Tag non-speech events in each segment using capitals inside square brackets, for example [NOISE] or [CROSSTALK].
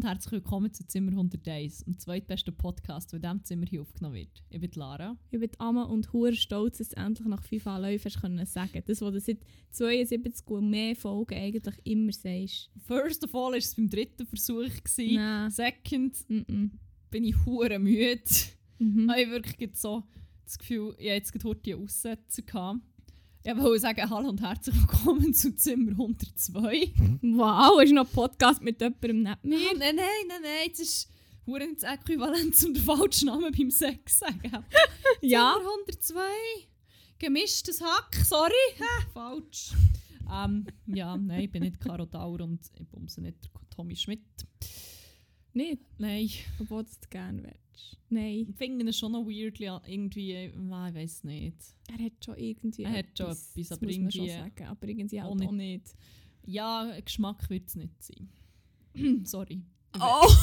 Und herzlich willkommen zu Zimmer 101, dem zweitbesten Podcast, der in diesem Zimmer hier aufgenommen wird. Ich bin Lara. Ich bin Amma und hure stolz, dass du endlich nach fünf Anläufen können sagen Das, was du seit 72 und mehr Folgen eigentlich immer sagst. First of all war es beim dritten Versuch. Gewesen. Nein. Second Mm -mm. bin ich hure müde. Mhm. [LAUGHS] Ich habe wirklich so das Gefühl, ich habe jetzt gerade heute einen Aussetzer gehabt. Ich wollte sagen, hallo und herzlich willkommen zu Zimmer 102. Wow, hast du noch einen Podcast mit jemandem neben mir? Ah, nein, nein, nein, nein, das ist nicht das Äquivalent zum falschen Namen beim Sex sagen. [LAUGHS] Ja. Zimmer 102. Gemischtes Hack, sorry. Ha, falsch. ähm, ja, nein, ich bin nicht Caro Dauer und ich bumse nicht Tommy Schmidt. Nicht, Nein, obwohl du es gerne willst. Nein. ich finde es schon noch weirdly irgendwie, äh, ich weiß nicht. Er hat schon irgendwie Er hat schon etwas, aber man schon irgendwie sagen. Aber irgendwie auch halt auch nicht. Ja, Geschmack wird es nicht sein. [CLEARS THROAT] sorry. Oh! [LAUGHS]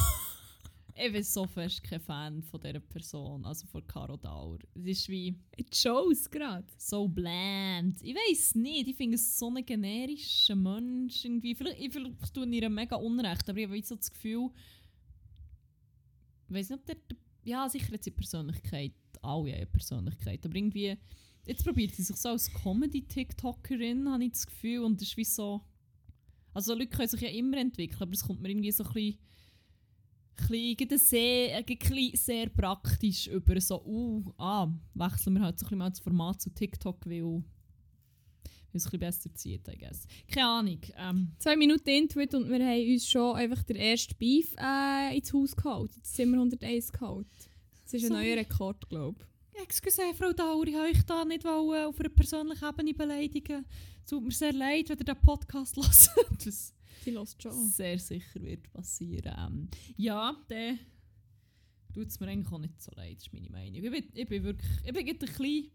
Ich bin so fest kein Fan von dieser Person, also von Caro Dauer. Es ist wie... It shows gerade. so bland. Ich weiß nicht, ich finde es so ein generischer Mensch irgendwie. Vielleicht, ich, vielleicht tue ich ihr mega unrecht, aber ich habe so das Gefühl, ich weiß nicht, ob der, der ja sicher hat sie Persönlichkeit, alle eine Persönlichkeit, aber irgendwie, jetzt probiert sie sich so als Comedy-TikTokerin, habe ich das Gefühl, und das ist wie so, also Leute können sich ja immer entwickeln, aber es kommt mir irgendwie so ein bisschen bisschen, gerade sehr, äh, gerade sehr praktisch über. So, uh, ah, wechseln wir halt so ein bisschen mal das Format zu TikTok, weil, weil es ein bisschen besser zieht, I guess. Keine Ahnung. Ähm, Zwei Minuten Intuit und wir haben uns schon einfach den ersten Beef äh, ins Haus geholt. Ins Zimmer 101 geholt. Das ist ein Sorry. neuer Rekord, glaube ich. excuse, Frau Dauer, ich wollte euch da nicht wollen, auf einer persönlichen Ebene beleidigen. Es tut mir sehr leid, wenn ihr diesen Podcast [LAUGHS] hört. Das Sie lässt schon. sehr sicher wird passieren. Ähm, ja, dann tut es mir eigentlich auch nicht so leid, ist meine Meinung. Ich bin, ich bin wirklich, ich bin ein bisschen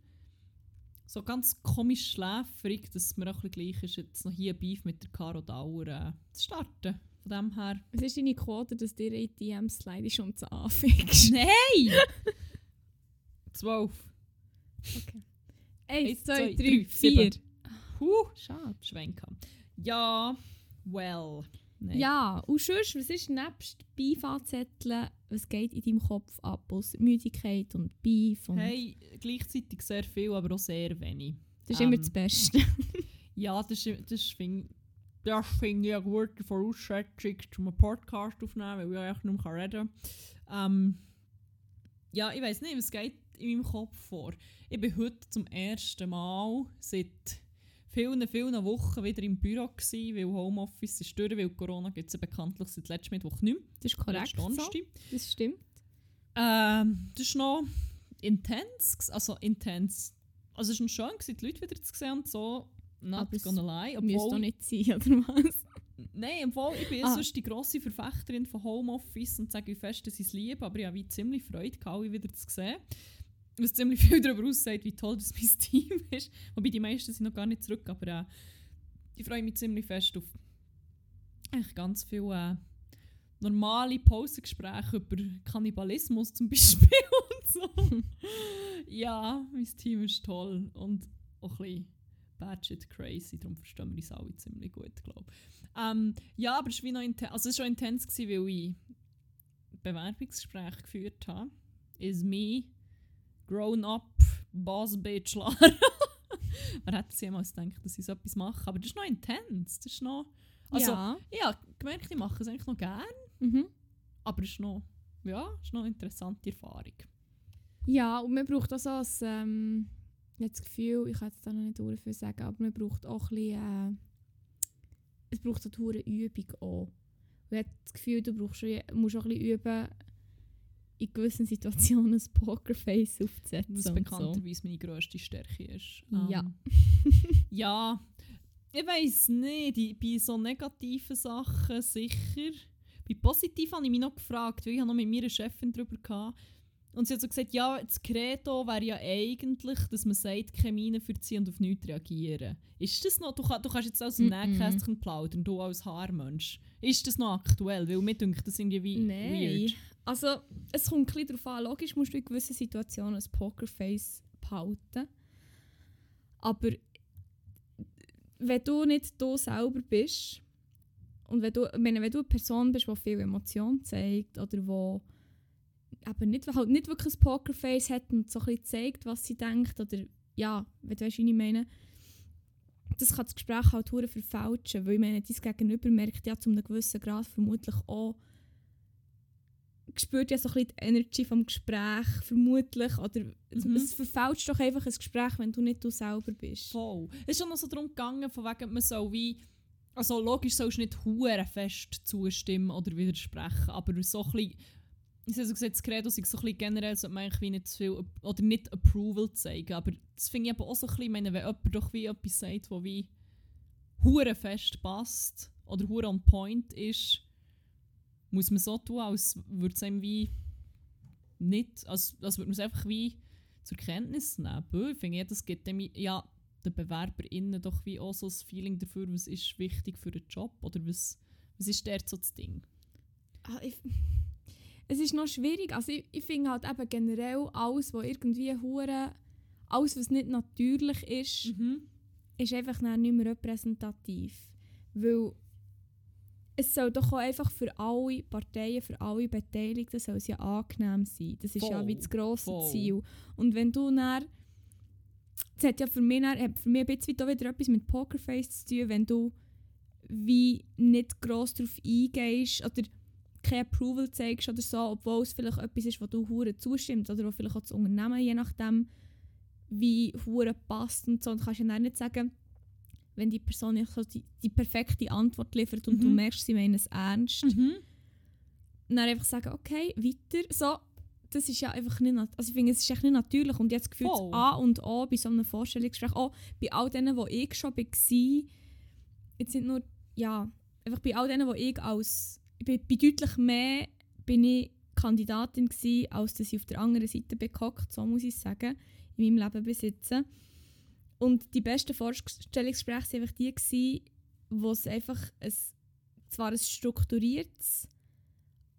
so ganz komisch schläfrig, dass es mir auch ein bisschen gleich ist, jetzt noch hier Beef mit der Caro Dauer äh, zu starten. Von dem her... Was ist deine Quote, dass dir in die DMs slide schon zu anfängst? [LAUGHS] Nein! 12. Okay. Eins, zwei, drei, vier. sieben. Huh, Schade. Schwenker. Ja, well. Nein. Ja, und sonst, was ist nebst Beef-Anzetteln, was geht in deinem Kopf ab? Aus Müdigkeit und Beef und... Hey, gleichzeitig sehr viel, aber auch sehr wenig. das ist ähm, immer das Beste. [LAUGHS] Ja, das das finde das find ich eine gute Voraussetzung, um einen Podcast aufzunehmen, weil ich eigentlich nicht mehr reden kann. Ähm, ja, ich weiß nicht, was geht in meinem Kopf vor. Ich bin heute zum ersten Mal seit vielen, vielen Wochen wieder im Büro gewesen, weil Homeoffice ist durch, weil Corona gibt es ja bekanntlich seit letztem Mittwoch nicht mehr. Das ist korrekt so. Das stimmt. Ähm, das ist noch intens, also intens. Also es war schön, gewesen, die Leute wieder zu sehen und so. Not Aber gonna lie. Obwohl doch nicht sein, [LAUGHS] oder was? Nein, obwohl ich bin ja Ah. sonst die grosse Verfechterin von Homeoffice und sage, wie fest dass ich es liebe, aber ich habe wie ziemlich Freude alle wieder zu sehen. Was ziemlich viel darüber aussagt, wie toll das mein [LAUGHS] Team ist. Wobei die meisten sind noch gar nicht zurück, aber äh, ich freue mich ziemlich fest auf eigentlich ganz viele äh, normale Pausengespräche über Kannibalismus zum [LAUGHS] Beispiel und so. ja, mein Team ist toll und auch ein bisschen batshit crazy, darum verstehen wir uns alle ziemlich gut, glaube ich. Ähm, ja, aber es war noch inten also es war schon intens, weil ich Bewerbungsgespräche geführt habe. Is me, grown up, boss bitch Lara. [LAUGHS] Wer hätte jemals gedacht, dass ich so etwas mache? Aber das ist noch intens. Das ist noch... Also, ja. ich habe gemerkt, ich mache es eigentlich noch gerne, Mhm. aber es ist noch, ja, ist noch eine interessante Erfahrung. Ja, und man braucht auch so ein, ähm, das Gefühl, ich kann jetzt da noch nicht sehr viel sagen, aber man braucht auch ein bisschen, äh, es braucht eine Übung auch. Ich habe das Gefühl, du brauchst, musst auch ein bisschen üben, in gewissen Situationen ein Pokerface aufzusetzen. Was bekannterweise meine grösste Stärke ist. Ja. Ähm, ja, [LAUGHS] ich weiß nicht. Ich, bei so negativen Sachen sicher. Bei positiven habe ich mich noch gefragt, weil ich habe noch mit meiner Chefin darüber gehabt. Und sie hat so gesagt, ja, das Credo wäre ja eigentlich, dass man sagt, keine Miene verziehen und auf nichts reagieren. Ist das noch, du, kann, du kannst jetzt aus dem Mm-mm. Nähkästchen plaudern, du als Haarmensch. Ist das noch aktuell? Weil mir denkt, das irgendwie wie Nein. weird. Also, es kommt ein darauf an. Logisch musst du in gewissen Situationen ein Pokerface behalten. Aber wenn du nicht du selber bist Und wenn du, meine, wenn du eine Person bist, die viel Emotion zeigt oder die eben nicht, halt nicht wirklich ein Pokerface hat und so ein zeigt, was sie denkt oder ja, wenn du weißt, wie ich meine, das kann das Gespräch halt verfälschen, weil ich meine, dein Gegenüber merkt ja zu einem gewissen Grad vermutlich auch, spürt ja so ein bisschen die Energy vom Gespräch, vermutlich, oder Mhm. es verfälscht doch einfach ein Gespräch, wenn du nicht du selber bist. Voll. Es ist schon noch so darum gegangen, von wegen, man soll wie. Also logisch sollst du nicht hure fest zustimmen oder widersprechen, aber so ein bisschen. Ich habe so gesagt, das Credo ist so ein bisschen generell, sollte man eigentlich nicht zu viel oder nicht Approval zeigen. Aber das finde ich aber auch so ein bisschen, meine, wenn jemand doch wie etwas sagt, wo wie hure fest passt oder hure on point ist, muss man so tun, als würde es einem wie nicht, als, als würde man es einfach wie zur Kenntnis nehmen. Ich finde, ja, das gibt dem ja den BewerberInnen doch wie auch so ein Feeling dafür, was ist wichtig für einen Job oder was, was ist dort so das Ding. Ah, ich, [LAUGHS] es ist noch schwierig. Also ich, ich finde halt eben generell alles, was irgendwie hure, alles was nicht natürlich ist, Mhm. ist einfach nicht mehr repräsentativ. Weil es soll doch auch einfach für alle Parteien, für alle Beteiligten soll es ja angenehm sein. Das ist ja Voll, wie das grosse voll. Ziel. Und wenn du dann das hat ja für mich, dann, hat für mich ein bisschen wieder etwas mit Pokerface zu tun, wenn du wie nicht gross darauf eingehst oder kein Approval zeigst oder so, obwohl es vielleicht etwas ist, wo du hure zustimmst oder wo vielleicht auch das Unternehmen, je nachdem, wie hure passt und so. Und kannst ja dann nicht sagen, wenn die Person so die, die perfekte Antwort liefert und du Mhm. merkst, sie meinen es ernst, Mhm. dann einfach sagen, okay, weiter. So, das ist ja einfach nicht, also ich finde, es ist echt nicht natürlich und jetzt gefühlt Voll. A und O bei so einem Vorstellungsgespräch, auch bei all denen, wo ich schon war, jetzt nicht nur, ja, einfach bei all denen, wo ich als, ich bin, bei deutlich mehr bin ich Kandidatin gsi, als dass ich auf der anderen Seite bekockt, so muss ich sagen, in meinem Leben besitze. Und die besten Vorstellungsgespräche waren einfach die, gsi, wo es einfach ein, zwar ein strukturiertes,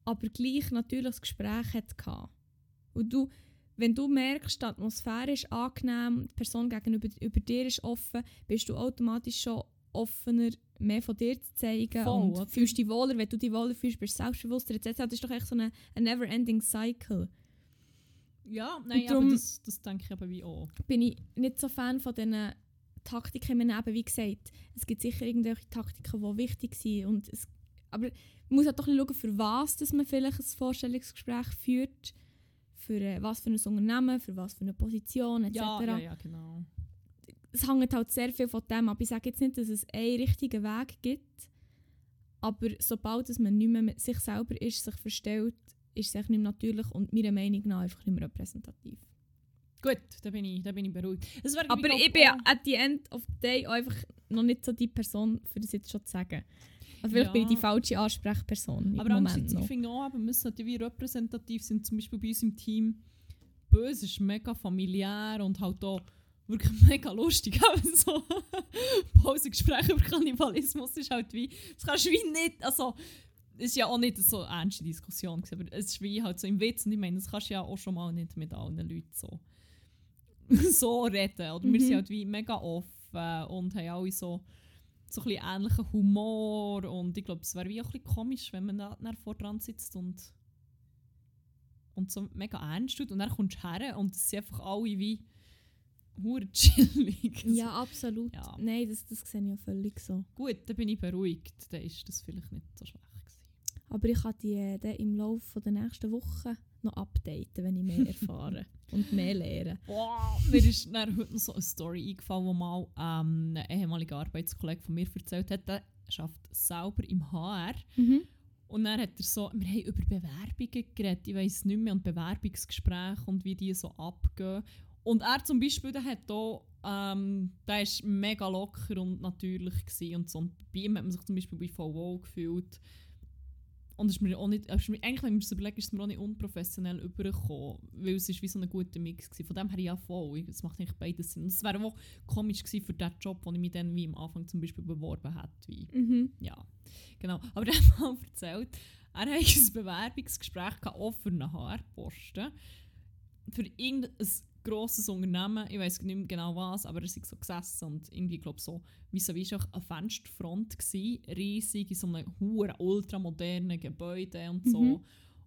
aber gleich natürliches Gespräch hatte. Und du, wenn du merkst, die Atmosphäre ist angenehm, die Person gegenüber über dir ist offen, bist du automatisch schon offener, mehr von dir zu zeigen Voll, und oder? fühlst dich wohler. Wenn du dich wohler fühlst, bist du selbstbewusster etc. Das ist doch echt so ein never-ending Cycle. Ja, nein, aber das, das denke ich aber wie auch. bin ich nicht so Fan von diesen Taktiken im Leben, wie gesagt. Es gibt sicher irgendwelche Taktiken, die wichtig sind. Und es, aber man muss halt doch schauen, für was dass man vielleicht ein Vorstellungsgespräch führt. Für äh, was für ein Unternehmen, für was für eine Position etc. Ja, ja, ja, genau. Es hängt halt sehr viel von dem ab. Ich sage jetzt nicht, dass es einen richtigen Weg gibt. Aber sobald dass man nicht mehr mit sich selber ist, sich verstellt, ist es nicht mehr natürlich und meiner Meinung nach einfach nicht mehr repräsentativ. Gut, da bin ich, da bin ich beruhigt. Aber ich bin ja at the end of the day einfach noch nicht so die Person, für das jetzt schon zu sagen. Also vielleicht bin ich Ja. die falsche Ansprechperson Aber im Moment andererseits, ich finde auch, wir sollten wie repräsentativ sind, zum Beispiel bei uns im Team. Böse ist mega familiär und halt auch wirklich [LAUGHS] mega lustig. [LAUGHS] Eben so [LAUGHS] Pausengespräche über Kannibalismus ist halt wie, das kannst du wie nicht, also ist ja auch nicht so eine ernste Diskussion gewesen, aber es ist wie halt so im Witz und ich meine, das kannst du ja auch schon mal nicht mit allen Leuten so [LAUGHS] so reden. Oder wir Mhm. sind halt wie mega offen und haben alle so so ein bisschen ähnlichen Humor und ich glaube, es wäre wie auch ein bisschen komisch, wenn man da vor dran sitzt und und so mega ernst tut und dann kommst du her und es sind einfach alle wie hure chillig. [LAUGHS] Ja, absolut. Ja. Nein, das, das sehe ich ja völlig so. Gut, dann bin ich beruhigt, dann ist das vielleicht nicht so schlecht. Aber ich kann die äh, dann im Laufe der nächsten Woche noch updaten, wenn ich mehr erfahre [LAUGHS] und mehr lehre. Boah, mir ist dann heute noch so eine Story eingefallen, wo mal ähm, ein ehemaliger Arbeitskollege von mir erzählt hat, der arbeitet selber im HR Mhm. Und dann hat er so, wir haben über Bewerbungen geredet, ich weiß nicht mehr, und Bewerbungsgespräche und wie die so abgehen. Und er zum Beispiel, der hat auch, ähm, der ist mega locker und natürlich gewesen und so. Und bei ihm hat man sich zum Beispiel bei VW gefühlt. Und es ist mir auch nicht, ist mir, eigentlich, wenn man es überlegt, ist es mir auch nicht unprofessionell übergekommen, weil es ist wie so ein guter Mix gewesen. Von dem her ja voll, es macht eigentlich beides Sinn. Und es wäre auch komisch gewesen für den Job, den ich mich dann wie am Anfang zum Beispiel beworben hätte, wie Mhm. ja, genau. Aber [LAUGHS] er hat mal erzählt, er hatte ein Bewerbungsgespräch gehabt, auch für einen HR-Posten. Für irgendein grosses Unternehmen, ich weiß nicht mehr genau was, aber er ist so gesessen und irgendwie, glaube so, wie so wie eine Fensterfront gsi, riesig, in so einem hohen, ultramodernen Gebäude und so. Mhm.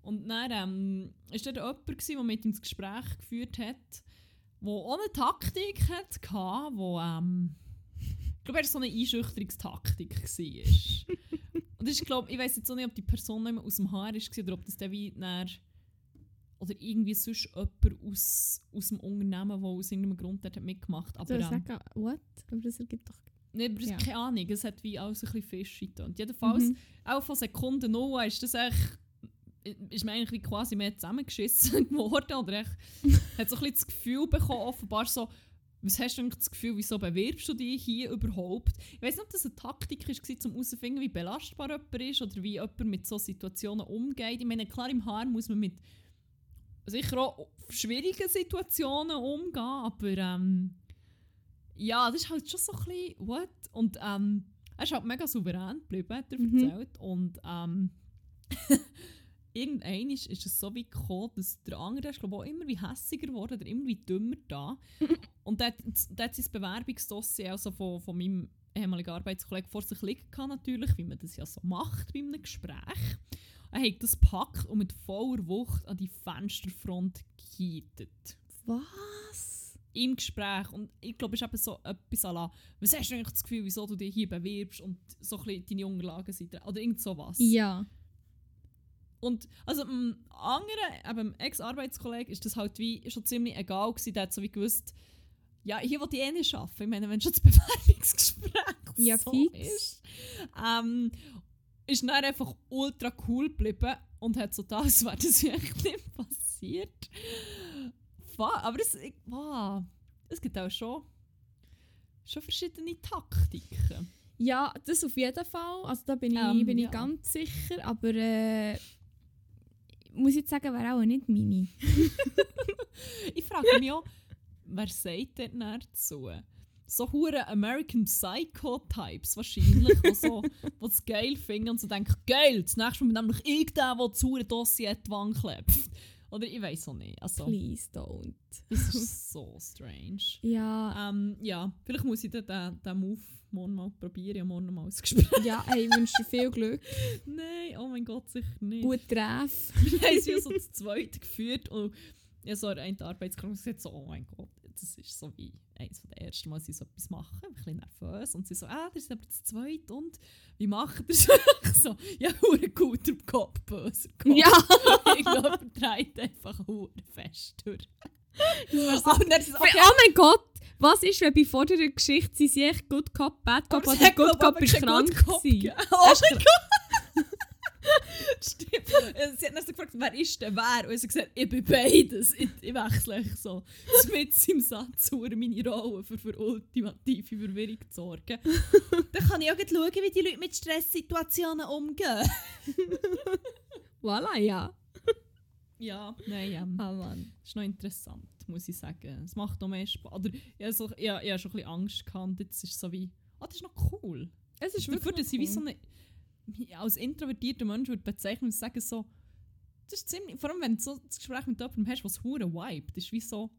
Und dann ähm, ist dort jemand, gewesen, der mit ihm das Gespräch geführt hat, der auch eine Taktik hatte, wo, ähm, ich glaube, er so eine Einschüchterungstaktik war. [LAUGHS] und ich glaube, ich weiß jetzt auch nicht, ob die Person nicht mehr aus dem Haar ist oder ob das dann wie dann, oder irgendwie sonst jemand aus, aus dem Unternehmen, der aus irgendeinem Grund dort hat mitgemacht hat. Aber ähm, sagen, what? Aber das ergibt doch... nicht, aber Ja. keine Ahnung, es hat wie alles ein bisschen fischig getönt. Jedenfalls, Mhm. auch von Sekunde null ist das echt ist mir eigentlich quasi mehr zusammengeschissen [LAUGHS] geworden oder echt, [LAUGHS] hat so ein bisschen das Gefühl bekommen, offenbar so, was hast du eigentlich das Gefühl, wieso bewirbst du dich hier überhaupt? Ich weiß nicht, ob das eine Taktik war, um herauszufinden, wie belastbar jemand ist oder wie jemand mit so Situationen umgeht. Ich meine, klar, im Haar muss man mit sicher auch schwierigen Situationen umgehen, aber ähm, ja, das ist halt schon so ein bisschen, what? Und ähm, er ist halt mega souverän geblieben, hat er Mhm. erzählt. Und ähm, [LAUGHS] irgendwann ist, ist es so wie gekommen, dass der andere ist, glaube ich, auch immer wie hässiger geworden oder immer wie dümmer da. [LAUGHS] Und der, der hat sein Bewerbungsdossier also von, von meinem ehemaligen Arbeitskollegen vor sich liegen gehabt, natürlich, wie man das ja so macht bei einem Gespräch. Er hat das gepackt und mit voller Wucht an die Fensterfront gehittet Was? im Gespräch. Und ich glaube, es ist eben so etwas à la, was hast du eigentlich das Gefühl, wieso du dich hier bewirbst und so ein bisschen deine Unterlagen sind? Oder irgend sowas. Ja. Und also einem anderen, eben einem Ex-Arbeitskollegen ist das halt wie schon ziemlich egal gewesen. Der hat so wie gewusst, ja, hier will ich eh nicht arbeiten. Ich meine, wenn schon das [LAUGHS] Bewerbungsgespräch Ja, so fix. ist. Ähm, ist dann einfach ultra cool geblieben und hat so das, als wäre das wirklich nicht passiert. Aber es, ich- wow, es gibt auch schon, schon verschiedene Taktiken. Ja, das auf jeden Fall. Also da bin ich, Ähm, bin ich ja. ganz sicher. Aber äh, muss ich jetzt sagen, wäre auch nicht meine. [LAUGHS] Ich frage mich auch, wer sagt denn dazu? So hure American Psycho-Types wahrscheinlich, die so, [LAUGHS] es geil finden und so denken, geil, das nächste Mal bin nämlich ich der, hure Dossier an die Wand klebt. Oder ich weiß auch nicht. Also, Please don't. das ist [LAUGHS] so strange. Ja, Ähm, ja, vielleicht muss ich den, den, den Move morgen mal probieren. Ja, morgen mal Gespräch. ja, hey, ich wünsche dir viel Glück. [LAUGHS] Nein, oh mein Gott, sicher nicht. Gut treff. Wir haben es wie so zu zweit geführt und ja, so eine Arbeitskollege gesagt so, oh mein Gott, das ist so wie eines der ersten Mal, dass sie so etwas machen, ein bisschen nervös und sie so, ah, das ist aber zu zweit und wie macht ihr das? [LAUGHS] Ich so, ja, hure guter Kopf, böser Kopf. Ja. [LAUGHS] ich glaube, treibt einfach hure fest durch. Das war Oh, es, okay, Oh mein Gott! Was ist, wenn bei vorderer Geschichte sie sich echt Good Cop, Bad Cop aber oder Good Cop ist krank gewesen? Oh mein Gott! Stimmt. Sie hat dann so gefragt, wer ist denn wer? Und sie hat gesagt, ich bin beides. Ich, ich wechsle echt so mit im Satz hure meine Rolle für, für ultimative Verwirrung zu sorgen. Dann kann ich auch schauen, wie die Leute mit Stresssituationen umgehen. Voilà, ja. Ja, nein, ja. Ah, Mann. Das ist noch interessant, muss ich sagen. Es macht noch mehr Spaß. Oder ich habe so, ich, ich habe schon ein bisschen Angst gehabt. Jetzt ist es so wie, ah, das ist noch cool. Es ist Dafür, wirklich dass ich wie cool. so eine, [LAUGHS] als introvertierter Mensch würde bezeichnen und sagen so, das ist ziemlich, vor allem wenn du so das Gespräch mit jemandem hast, was hure Vibe, das ist wie so,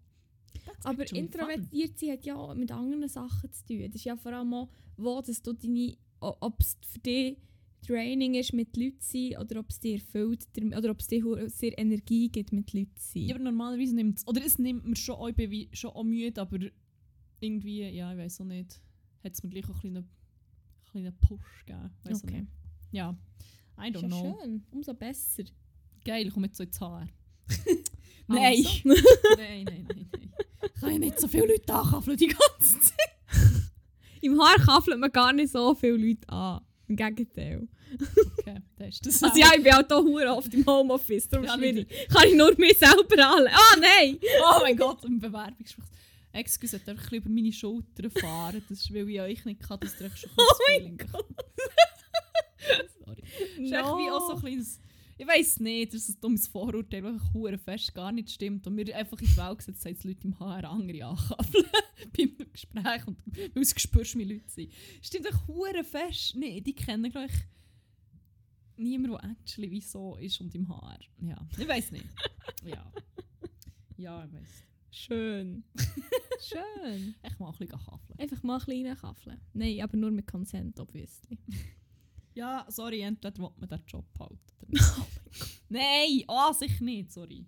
Aber introvertiert sein hat ja auch mit anderen Sachen zu tun. Das ist ja vor allem auch, wo dass du deine, ob es für dich Training ist mit Leuten zu sein oder ob es dir erfüllt oder ob es dir sehr Energie gibt mit Leuten zu sein. Ja, aber normalerweise nimmt es, oder es nimmt mir schon, auch, ich schon auch müde, aber irgendwie, ja, ich weiß auch nicht, hat es mir gleich auch ein kleinen, kleinen Push gegeben. Weiss Okay. nicht. Ja, I ist don't ja know. schön, umso besser. Geil, ich komme jetzt so ins [LAUGHS] Haar. Nein. Also. [LAUGHS] nein, nein, nein, nein. Ich kann ja nicht so viele Leute ankaffeln die ganze Zeit. [LAUGHS] Im Haar kaffelt man gar nicht so viele Leute an. Im Gegenteil. Okay, das ist das Also ja, ich bin auch hier hure oft im Homeoffice, darum Ja, schwierig. Kann ich nur mich selber anlegen. Ah, nein! Oh mein Gott, ein Bewerbungsgespräch. Excuse, darf ich über meine Schultern fahren? Das ist, weil ich euch nicht kann, dass ihr euch schon Oh mein bekommt. Sorry. Das [LAUGHS] ist wie auch so ein kleines... Ich weiss nicht, das ist ein dummes Vorurteil, das einfach hure fest gar nicht stimmt. Und mir einfach in die Welt gesetzt, dass Leute im HR andere ankabeln [LAUGHS] bei einem Gespräch und weil du spürst, wie Leute sind. Stimmt echt hure fest. Nee, die kennen gleich niemand, der actually wie so ist und im HR. Ja, ich weiss nicht. [LAUGHS] Ja. Ja, ich weiss. Schön. Schön. Echt mal ein bisschen kaffeln. Einfach mal kleine Kaffeln. Nein, aber nur mit Consent, obviously. Ja, sorry, entweder will man den Job halten. [LAUGHS] Oh. Nein, oh, sicher nicht, sorry.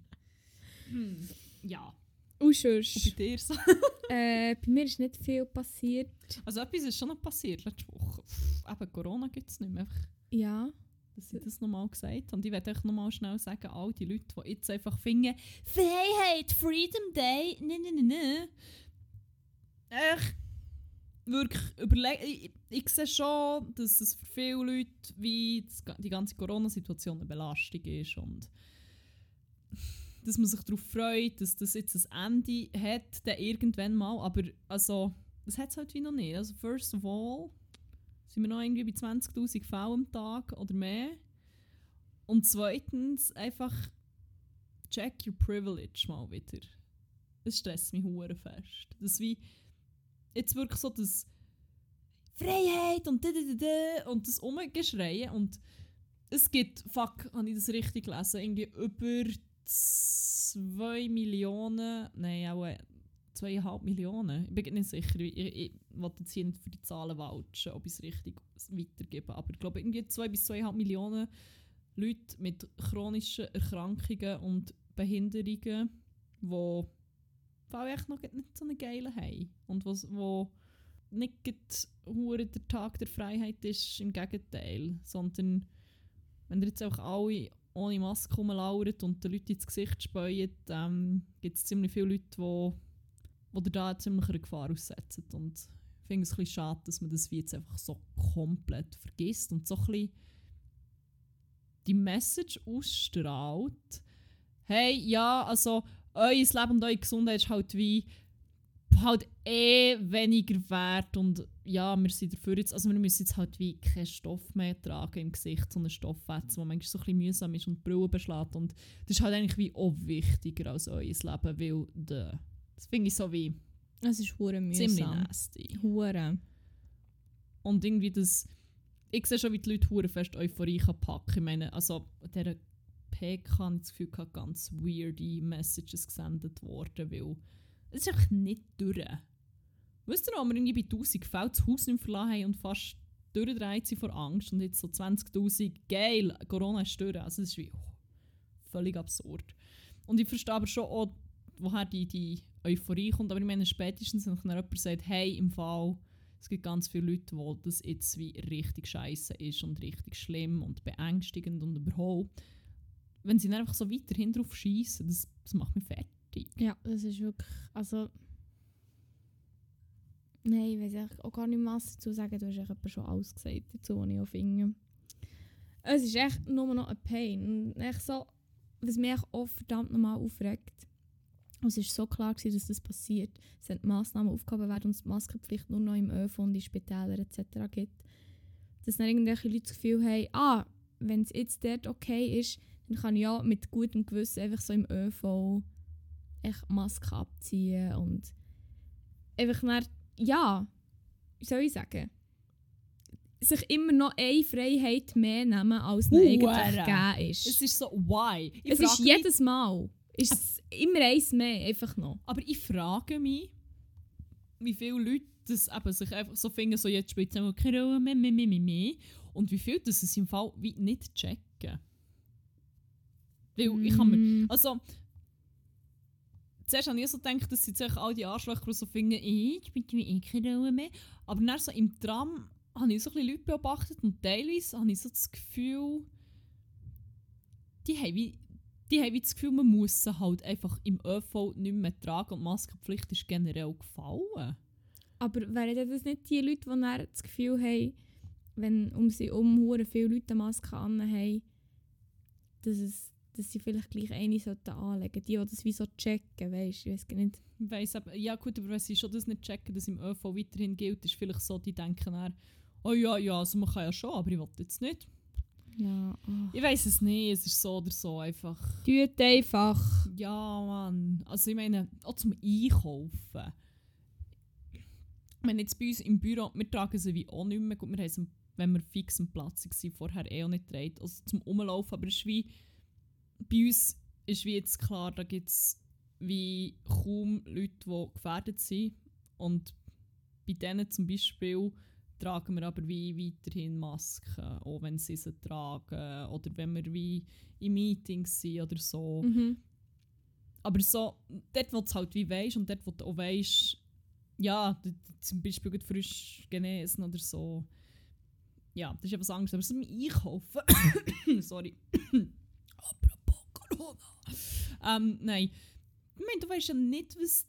Hm. Ja, Und und bei dir so? [LAUGHS] äh, bei mir ist nicht viel passiert. Also etwas ist schon noch passiert letzte Woche. Pff, eben Corona gibt es nicht mehr. Einfach, Ja. dass ich das nochmal gesagt habe. Und ich werde euch nochmal schnell sagen, all die Leute, die jetzt einfach finden, Freiheit, Freedom Day, ne, ne, ne, ne. Echt, wirklich überlegen. Ich, ich sehe schon, dass es für viele Leute wie die ganze Corona-Situation eine Belastung ist und dass man sich darauf freut, dass das jetzt ein Ende hat, dann irgendwann mal. Aber also, das hat es halt wie noch nicht. Also first of all sind wir noch irgendwie bei 20'000 Fällen am Tag oder mehr. Und zweitens einfach check your privilege mal wieder. Es stresst mich hure fest. Das wie jetzt wirklich so das Freiheit und da, da, da, und das Umgeschreien und es gibt, fuck, habe ich das richtig gelesen, irgendwie über 2 Millionen, nein, auch äh, 2,5 Millionen. Ich bin nicht sicher, ich, ich, will jetzt hier nicht für die Zahlen vouchen, ob ich es richtig weitergebe, aber ich glaube irgendwie 2 bis 2,5 Millionen Leute mit chronischen Erkrankungen und Behinderungen, die echt noch nicht so eine geile haben. Und was, wo nicht der Tag der Freiheit ist, im Gegenteil, sondern wenn ihr jetzt auch alle ohne Maske rumlauern und den Leuten ins Gesicht spähen, ähm, gibt es ziemlich viele Leute, die wo ihr da ziemlich einer Gefahr aussetzen. Und ich finde es ein bisschen schade, dass man das wie jetzt einfach so komplett vergisst und so ein bisschen die Message ausstrahlt, hey, ja, also euer Leben und eure Gesundheit ist halt wie halt eh weniger wert und ja, wir sind dafür jetzt, also wir müssen jetzt halt wie keinen Stoff mehr tragen im Gesicht, so einen Stoffwetzen, der manchmal so ein bisschen mühsam ist und die Brille beschlägt und das ist halt eigentlich wie auch wichtiger als euer Leben, weil de, das finde ich so wie Es ist hure ziemlich mühsam. nasty. Hure. Und irgendwie das, ich sehe schon, wie die Leute hure fest Euphorie kann packen. Ich meine, also dieser PK habe ich das Gefühl, gehabt, ganz weirde Messages gesendet worden, weil es ist einfach nicht durch. Wisst ihr noch, wir irgendwie bei 1000 Fällen das Haus nicht verlassen haben und fast durchgedreht sind vor Angst und jetzt so 20'000, geil, Corona ist durch. Also das ist wie oh, völlig absurd. Und ich verstehe aber schon auch, woher die, die Euphorie kommt, aber ich meine spätestens, wenn dann jemand sagt, hey, im Fall, es gibt ganz viele Leute, wo das jetzt wie richtig scheiße ist und richtig schlimm und beängstigend und überhaupt. Wenn sie dann einfach so weiterhin drauf schießen, das, das macht mich fertig. Ja, das ist wirklich, also... Nein, ich weiß auch gar nicht mehr was dazu sagen. Du hast echt schon alles gesagt dazu, was ich auch finde. Es ist echt nur noch ein Pain. Und echt so, was mich auch verdammt nochmal aufregt. Und es war so klar, gewesen, dass das passiert. Es sind Massnahmen aufgehoben werden und es die Maskenpflicht nur noch im ÖV und in Spitälern etc. gibt. Dass dann irgendwelche Leute das Gefühl haben, ah, wenn es jetzt dort okay ist, dann kann ich ja mit gutem Gewissen einfach so im ÖV echt Maske abziehen und einfach dann, ja, wie soll ich sagen, sich immer noch eine Freiheit mehr nehmen, als ihnen eigentlich gegeben ist. Es ist so, why? Ich es ist jedes Mal ist es immer eins mehr, einfach noch. Aber ich frage mich, wie viele Leute das eben sich einfach so finden, so jetzt spielt es keine Rolle mehr, mehr, mehr, mehr, mehr. Und wie viele das es im Fall wie nicht checken. Weil ich kann mir, Mm, also, zuerst habe ich so gedacht, dass sie sich all die Arschlöcher, so finden, «Eh, jetzt spielt mir eh keine Rolle mehr. Aber dann so im Tram habe ich so ein bisschen Leute beobachtet und teilweise habe ich so das Gefühl, die haben wie die haben wie das Gefühl, man muss sie halt einfach im ÖV nicht mehr tragen und die Maskenpflicht ist generell gefallen. Aber wären das nicht die Leute, die dann das Gefühl haben, wenn um sie um hure viele Leute eine Maske anhaben, dass, es, dass sie vielleicht gleich eine sollten anlegen Die, die das wie so checken, weißt du, ich weiß gar nicht. Ich weiss aber, ja gut, aber wenn sie schon das nicht checken, dass im ÖV weiterhin gilt, ist vielleicht so, die denken dann, oh ja, ja, also man kann ja schon, aber ich will jetzt nicht. Ja, oh. Ich weiß es nicht, es ist so oder so einfach. Tut einfach. Ja, Mann. Also ich meine, auch zum Einkaufen. Wenn jetzt bei uns im Büro, wir tragen sie wie auch nicht mehr. Gut, wir haben wenn wir fix am Platz waren, vorher eh auch nicht getragen. Also zum Umlaufen, aber es ist wie, bei uns ist wie jetzt klar, da gibt es wie kaum Leute, die gefährdet sind. Und bei denen zum Beispiel tragen wir aber wie weiterhin Masken, auch wenn sie sie tragen. Oder wenn wir wie in Meetings sind oder so. Mhm. Aber so, dort, wo du halt wie weisst und dort, wo du auch weisst, ja, zum Beispiel gut frisch genesen oder so. Ja, das ist etwas anderes. Aber so im Einkaufen. [COUGHS] Sorry. Ähm, nein. Ich meine, du weißt ja nicht, was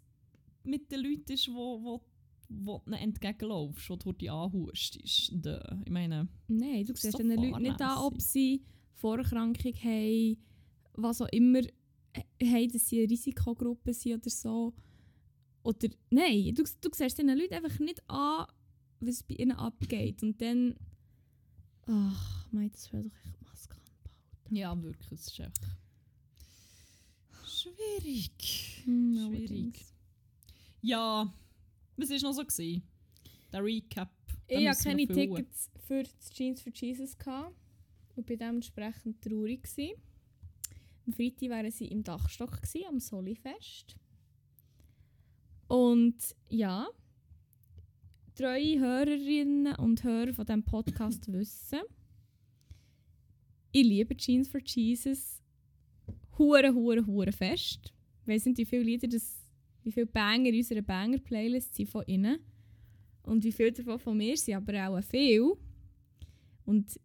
mit den Leuten ist, wo, wo, wo du entgegenlaufst, wo du die anhustest. Äh, Ich meine, Nein, du siehst so den Leuten nicht an, ob sie Vorerkrankung haben, was auch immer äh, haben, dass sie eine Risikogruppe sind oder so. Oder nein, du, du siehst den Leuten einfach nicht an, was bei ihnen abgeht. Und dann. Ach, mein, das wäre doch echt Maske anbauen. ja, wirklich, es ist echt schwierig. Hm, Schwierig. Ja, was war noch so? Gewesen? Der Recap. Ich hatte keine. Tickets für das Jeans for Jesus gehabt und bin dementsprechend traurig. Gewesen. Am Freitag waren sie im Dachstock, gewesen, am Solifest. Und ja, treue Hörerinnen und Hörer von diesem Podcast [LAUGHS] wissen, ich liebe Jeans for Jesus hure, hure, hure fest. Ich weiss nicht, wie viele Lieder, das, wie viele Banger in unserer Banger-Playlist sind von ihnen. Und wie viel davon von mir sind aber auch viel. Und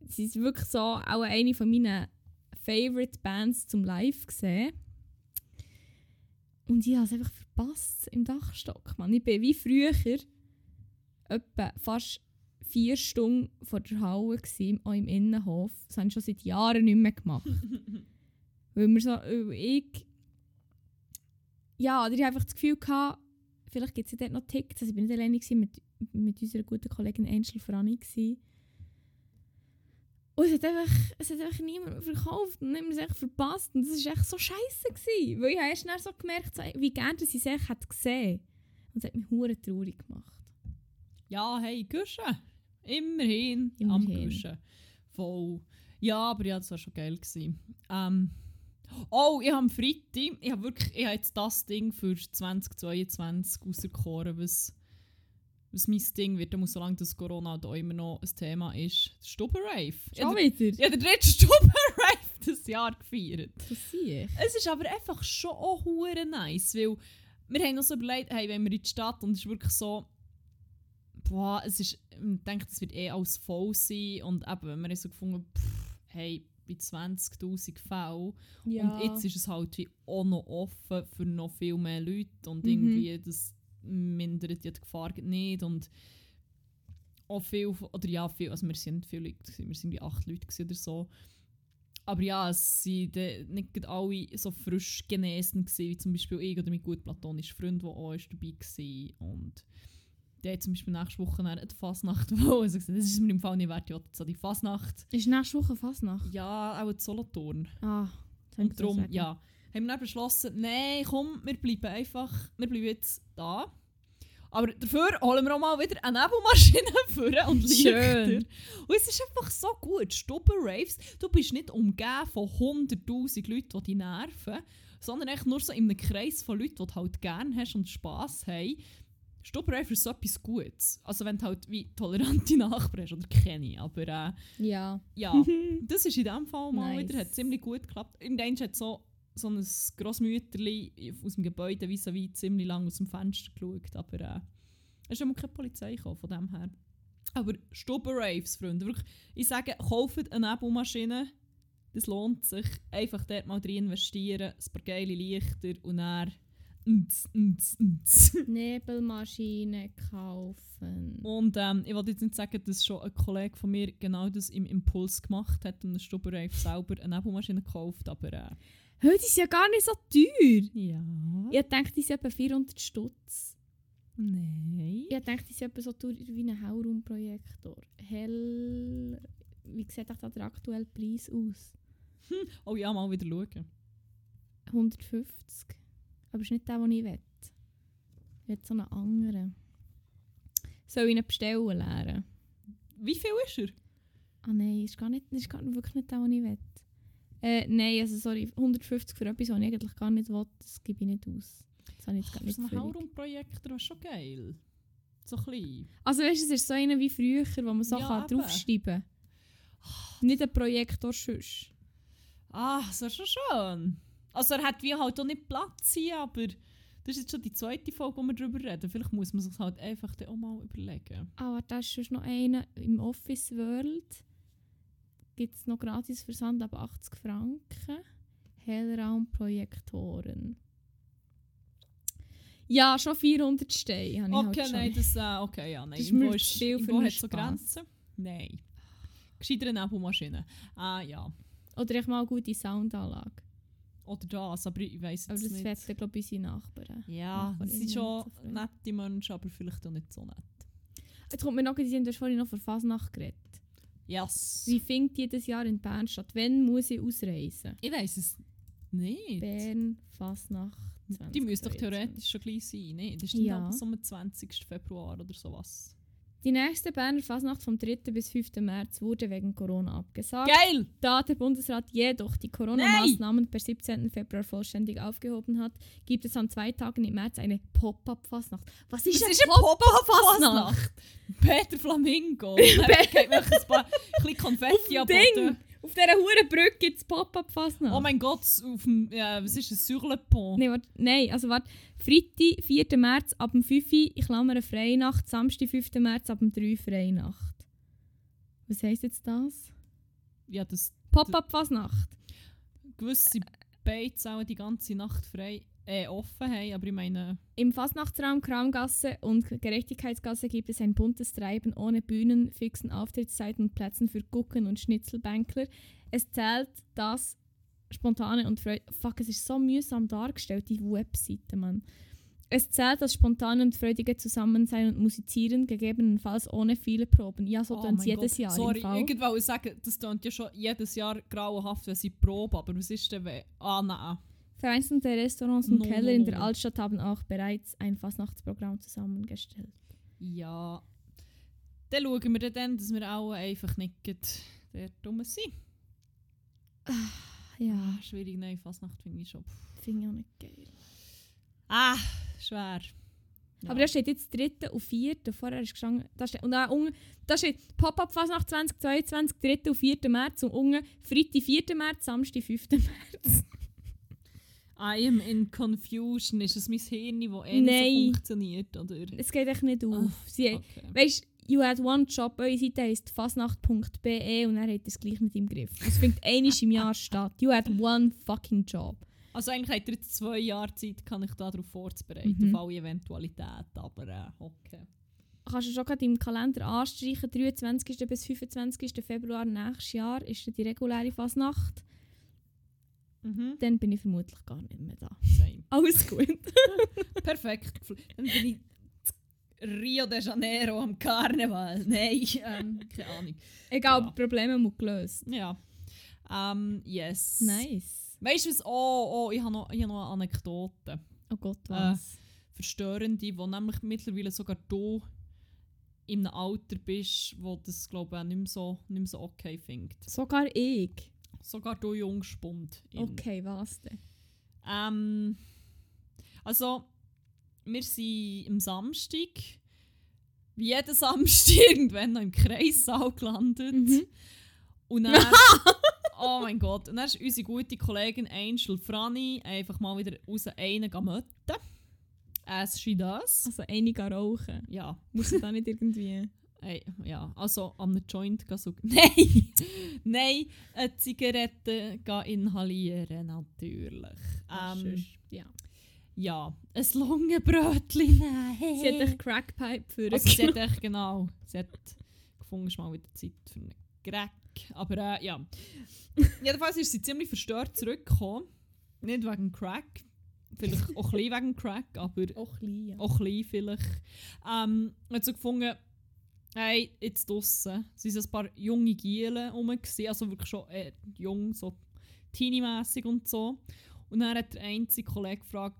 sie sind wirklich so auch eine von meinen Favorite Bands zum Live gesehen. Und ich habe es einfach verpasst im Dachstock. Mann. Ich bin wie früher etwa fast vier Stunden vor der Halle gewesen, auch im Innenhof. Das habe ich schon seit Jahren nicht mehr gemacht. [LAUGHS] weil wir so, weil ich ja, oder ich hatte einfach das Gefühl gehabt, vielleicht gibt es ja dort noch Tickets. Also ich bin nicht alleine gewesen, mit, mit unserer guten Kollegin Angel Franni. Gewesen. Und es hat, einfach, es hat einfach niemand verkauft und es echt verpasst. Und das war echt so scheiße. Gewesen, weil ich habe erst so gemerkt, so, wie gerne ich es echt gesehen Und es hat mich hure traurig gemacht. Ja, hey, Guschen. Immerhin, am Immerhin. Guschen. Voll. Ja, aber ja, das war schon geil. Gewesen. Ähm, oh, ich habe am Freitag, ich habe wirklich, ich habe jetzt das Ding für 2022 auserkoren, was, was mein Ding wird, muss, solange das Corona da immer noch ein Thema ist. Ich Schon wieder? ich habe den dritten [LAUGHS] Stubberrave das Jahr gefeiert. Das sehe ich. Es ist aber einfach schon auch nice, weil wir haben uns so überlegt, hey, wenn wir in die Stadt und es ist wirklich so, boah, es ist, ich denke, das wird eh alles voll sein und eben, wenn wir haben so gefunden, pff, hey, bei 20'000 Fällen Ja. und jetzt ist es halt wie auch noch offen für noch viel mehr Leute und Mhm. irgendwie das mindert ja die Gefahr nicht und auch viel, oder ja, viel, also wir sind viele Leute, wir sind wie acht Leute oder so. Aber ja, es waren nicht alle so frisch genesen, gewesen, wie zum Beispiel ich oder mein gut platonischer Freund, der auch ist dabei war. Und der hat zum Beispiel nächste Woche die Fasnacht, [LAUGHS] wo er gesagt das ist mir im Fall nicht wert, ja, so die Fasnacht. Ist nächste Woche Fasnacht? Ja, auch die Solothurn. Ah, das Und darum, ja, haben wir dann beschlossen, nein, komm, wir bleiben einfach, wir bleiben jetzt da. Aber dafür holen wir auch mal wieder eine Nebelmaschine [LAUGHS] vor und Lichter. Schön. Und es ist einfach so gut. Stubber-Raves, du bist nicht umgeben von 100'000 Leuten, die dich nerven, sondern echt nur so in einem Kreis von Leuten, die du halt gerne hast und Spass haben. Stubber-Rave ist so etwas Gutes. Also wenn du halt wie tolerante [LAUGHS] Nachbarn hast, oder keine, aber äh, Ja. ja, [LAUGHS] das ist in diesem Fall mal Nice. wieder, hat ziemlich gut geklappt. Irgendwann hat so, so ein Grossmütterli aus dem Gebäude vis à ziemlich lang aus dem Fenster geschaut, aber äh, es ist immer keine Polizei gekommen, von dem her. Aber Stubber-Raves, Freunde, wirklich, ich sage, kauft eine Nebelmaschine, das lohnt sich. Einfach dort mal drin investieren, ein paar geile Lichter und dann [LAUGHS] Nebelmaschine kaufen. Und ähm, ich wollte jetzt nicht sagen, dass schon ein Kollege von mir genau das im Impuls gemacht hat und einen Stubberreif selber eine Nebelmaschine gekauft, aber äh, Heute ist ja gar nicht so teuer. ja, Ich dachte, die sind etwa 400 Stutz. nein. Ich dachte, die sind etwa so teuer wie ein Hellraumprojektor. Hell... Wie sieht auch da der aktuelle Preis aus? Oh ja, mal wieder schauen. 150. Aber ist nicht der, den ich will. Ich will so einen anderen. Soll ich ihn bestellen lernen? Wie viel ist er? Ah nein, ist gar nicht, ist gar wirklich nicht der, den ich will. Äh, nein, also sorry, 150 für etwas, was ich eigentlich gar nicht will, das gebe ich nicht aus. Das habe ich jetzt Oh, gar nicht so ein. Haurum-Projektor wäre schon geil. So klein. Also weißt du, es ist so einer wie früher, wo man so Ja, draufschreiben kann. Nicht ein Projektor sonst. Ah, das wäre schon schön. Also er hat wie halt auch nicht Platz hier, aber das ist jetzt schon die zweite Folge, wo wir darüber reden. Vielleicht muss man sich halt einfach dann auch mal überlegen. Aber da ist sonst noch einer im Office World. Gibt es noch gratis Versand ab 80 Franken. Hellraumprojektoren. Ja, schon 400 Steine habe ich Okay, halt nein, schon. das, äh, okay, ja, nein. Das mir ist, viel für hat so. Grenzen. Nein. Gescheiter Nebelmaschine. Ah, ja. Oder ich mal eine gute Soundanlage. Oder das, aber ich weiß Aber jetzt das nicht. werden, glaube ich, unsere Nachbarn. Ja, das sind schon nicht nette Menschen, aber vielleicht auch nicht so nett. Jetzt kommt mir noch, du hast vorhin noch von Fasnacht geredet. Yes. Wie findet jedes Jahr in Bern statt? Wann muss ich ausreisen? Ich weiß es nicht. Bern, Fasnacht, 2022. Die müsste doch theoretisch schon gleich sein, ne? Das ist Ja. dann so am 20. Februar oder sowas. Die nächste Berner Fasnacht vom 3. bis 5. März wurde wegen Corona abgesagt. Geil! Da der Bundesrat jedoch die Corona-Maßnahmen per 17. Februar vollständig aufgehoben hat, gibt es an zwei Tagen im März eine Pop-Up-Fasnacht. Was ist, Das eine ist eine Pop-Up-Fasnacht? [LAUGHS] Peter Flamingo. [LAUGHS] Mir ein paar ein bisschen Konfetti Auf Auf dieser hohen Brücke gibt es Pop-Up-Fasnacht. Oh mein Gott, auf dem, ja, was ist das, Surlepont? Nein, warte, nein, also warte. Freitag, 4. März ab dem 5. Uhr, ich klammere Freinacht. Samstag, 5. März ab dem 3 Uhr Freinacht. Was heisst jetzt das? Ja, das Pop-Up-Fasnacht. gewisse Bates auch die ganze Nacht frei äh, offen haben, aber ich meine, Im Fastnachtsraum Kramgasse und Gerechtigkeitsgasse gibt es ein buntes Treiben ohne Bühnen, fixen Auftrittszeiten und Plätzen für Gucken und Schnitzelbänkler. Es zählt das spontane und freudige... Fuck, es ist so mühsam dargestellt, die Webseite, Mann. Es zählt das spontane und freudige Zusammensein und Musizieren, gegebenenfalls ohne viele Proben. Ja, so oh tun mein jedes Gott. Jahr Sorry, im Fall. ich wollte sagen, das klingt ja schon jedes Jahr grauenhaft, wenn sie proben, aber was ist denn, wenn... Ah, nein. Vereinzelte Restaurants und No, no, Keller in no, der no. Altstadt haben auch bereits ein Fastnachtsprogramm zusammengestellt. Ja. Dann schauen wir dann, dass wir auch einfach nicht dort rum sind. Ja, Ah, schwierig, nein, Fasnacht finde ich schon. finde ich auch nicht geil. Ah, schwer. Ja. Aber da steht jetzt 3. und 4. Vorher ist gestanden, da steht, und da, unten, da steht Pop-Up Fasnacht 2022, 3. und 4. März und unten Freitag 4. März, Samstag 5. [LAUGHS] März. I am in confusion. Ist es mein Hirn, das eh nicht so funktioniert? Oder? Es geht echt nicht auf. Sie, Okay. Weißt you had one job, eure Seite heisst fasnacht.be und er hat es gleich nicht im Griff. Es findet einmal im Jahr statt. You had one fucking job. Also eigentlich hat er jetzt zwei Jahre Zeit, kann ich darauf vorzubereiten, Mhm. auf alle Eventualitäten. Aber äh, okay. Kannst du schon gerade im Kalender anstreichen, 23. bis 25. Februar nächstes Jahr ist die reguläre Fasnacht. Mhm. Dann bin ich vermutlich gar nicht mehr da. Same. [LAUGHS] Alles gut. [LAUGHS] Perfekt. Dann bin ich Rio de Janeiro am Karneval. Nein, ähm, keine Ahnung. Egal, Ja. Probleme muss gelöst. Ja. Ähm, yes. Nice. Weißt du was? Oh, oh, ich habe noch, ich hab noch eine Anekdote. Oh Gott, was? Verstörende, die nämlich mittlerweile sogar du in einem Alter bist, wo das glaube ich auch nicht mehr so, nicht mehr so okay findet. Sogar ich. Sogar du Jungspund. Okay, was denn? Ähm, also, wir sind am Samstag, wie jeden Samstag, [LAUGHS] irgendwann noch im Kreissaal gelandet. Mhm. Und dann, [LAUGHS] oh mein Gott, und dann ist unsere gute Kollegin Angel Franny einfach mal wieder raus einen möten. As she does. Also einige rauchen. Ja, Muss ich da nicht irgendwie... [LAUGHS] ey, ja, also am Joint gehen so. [LAUGHS] Nein! Nein, eine Zigarette inhalieren, natürlich. Ähm, Sonst- ja. ja, ein Lungenbrötchen nehmen. Sie hat echt Crackpipe für Also sie hat [LAUGHS] echt genau, sie hat gefunden, mal wieder Zeit für einen Crack. Aber äh, ja. Jedenfalls ist sie ziemlich verstört zurückgekommen. Nicht wegen Crack, vielleicht auch ein bisschen wegen Crack, aber Auch klein, ja. auch ein bisschen vielleicht. Ähm, hat sie gefunden, hey, jetzt draussen sind so ein paar junge Gielen rum, also wirklich schon äh, jung, so teenie-mässig und so. Und dann hat der einzige Kollege gefragt,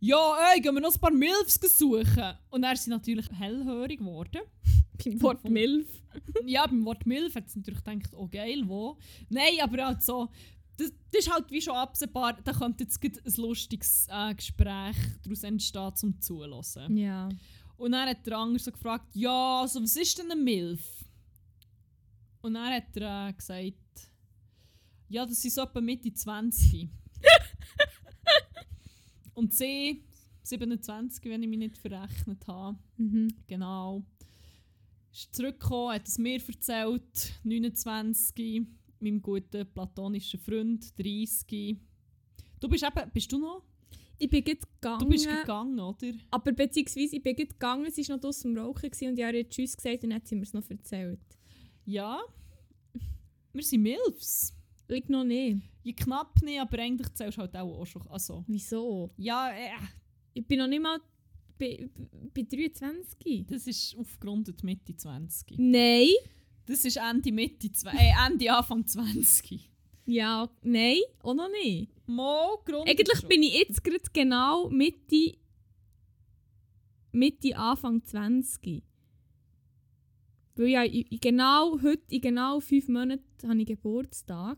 ja, ey, gehen wir noch ein paar Milfs suchen? Und dann ist natürlich hellhörig geworden. [LAUGHS] Beim Wort Milf. [LAUGHS] ja, beim Wort Milf hat sie natürlich gedacht, oh geil, wo? Nein, aber halt so, das, das ist halt wie schon absehbar, da könnte jetzt ein lustiges äh, Gespräch daraus entstehen zum Zuhören. Ja. Und dann hat der andere so gefragt, ja, also was ist denn eine Milf? Und dann hat er äh, gesagt, ja, das sind so etwa Mitte 20. [LAUGHS] Und sie, 27, wenn ich mich nicht verrechnet habe. Mhm. Genau. Ist zurückgekommen, hat es mir erzählt, 29, meinem guten platonischen Freund, 30. Du bist eben, bist du noch? Ich bin jetzt gegangen. Du bist gegangen, oder? Aber beziehungsweise, ich bin gerade gegangen, sie war noch draussen am Rauchen gewesen und ich habe Tschüss gesagt und hat sie mir es noch erzählt. Ja. Wir sind Milfs. Ich noch nicht. Je knapp nicht, aber eigentlich zählst du halt auch, auch schon. Also, Wieso? ja, äh, Ich bin noch nicht mal bei, bei 23. das ist aufgerundet Mitte 20. Nein. Das ist Ende Mitte, zwe- äh, Ende Anfang 20. Ja, nein, auch noch nicht. Mo, Grund Eigentlich bin ich jetzt gerade genau Mitte, Mitte Anfang 20. Weil ja, in, genau heute, in genau fünf Monaten, habe ich Geburtstag.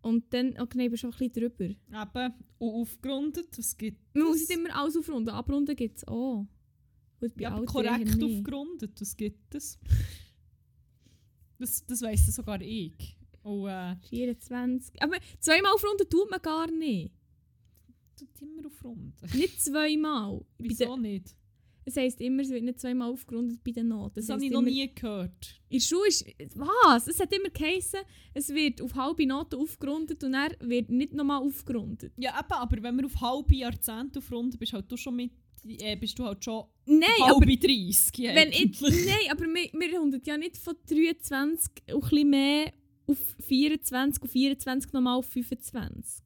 Und dann, okay, ich bin schon ein bisschen drüber. Eben, und aufgerundet, was gibt Man muss es? nicht immer alles aufrunden, abrunden gibt es auch. Gut, Ja, aber korrekt aufgerundet, was gibt es? Das, das weiss sogar ich. Und äh, 24. Aber zweimal aufrunden tut man gar nicht. tut immer aufrunden. Nicht zweimal. Wieso nicht? Es heisst immer, es wird nicht zweimal aufgerundet bei den Noten. Das Es habe ich noch nie gehört. In der Schule ist. Was? Es hat immer geheißen, es wird auf halbe Noten aufgerundet und er wird nicht nochmal aufgerundet. Ja, eben, aber wenn wir auf halbe Jahrzehnte aufrunden, bist, halt du schon mit, äh, bist du halt schon Nein, aber. halbe 30. Wenn ich, nein, aber wir, wir runden ja nicht von 23 und ein bisschen mehr auf 24 und 24 nochmal auf 25.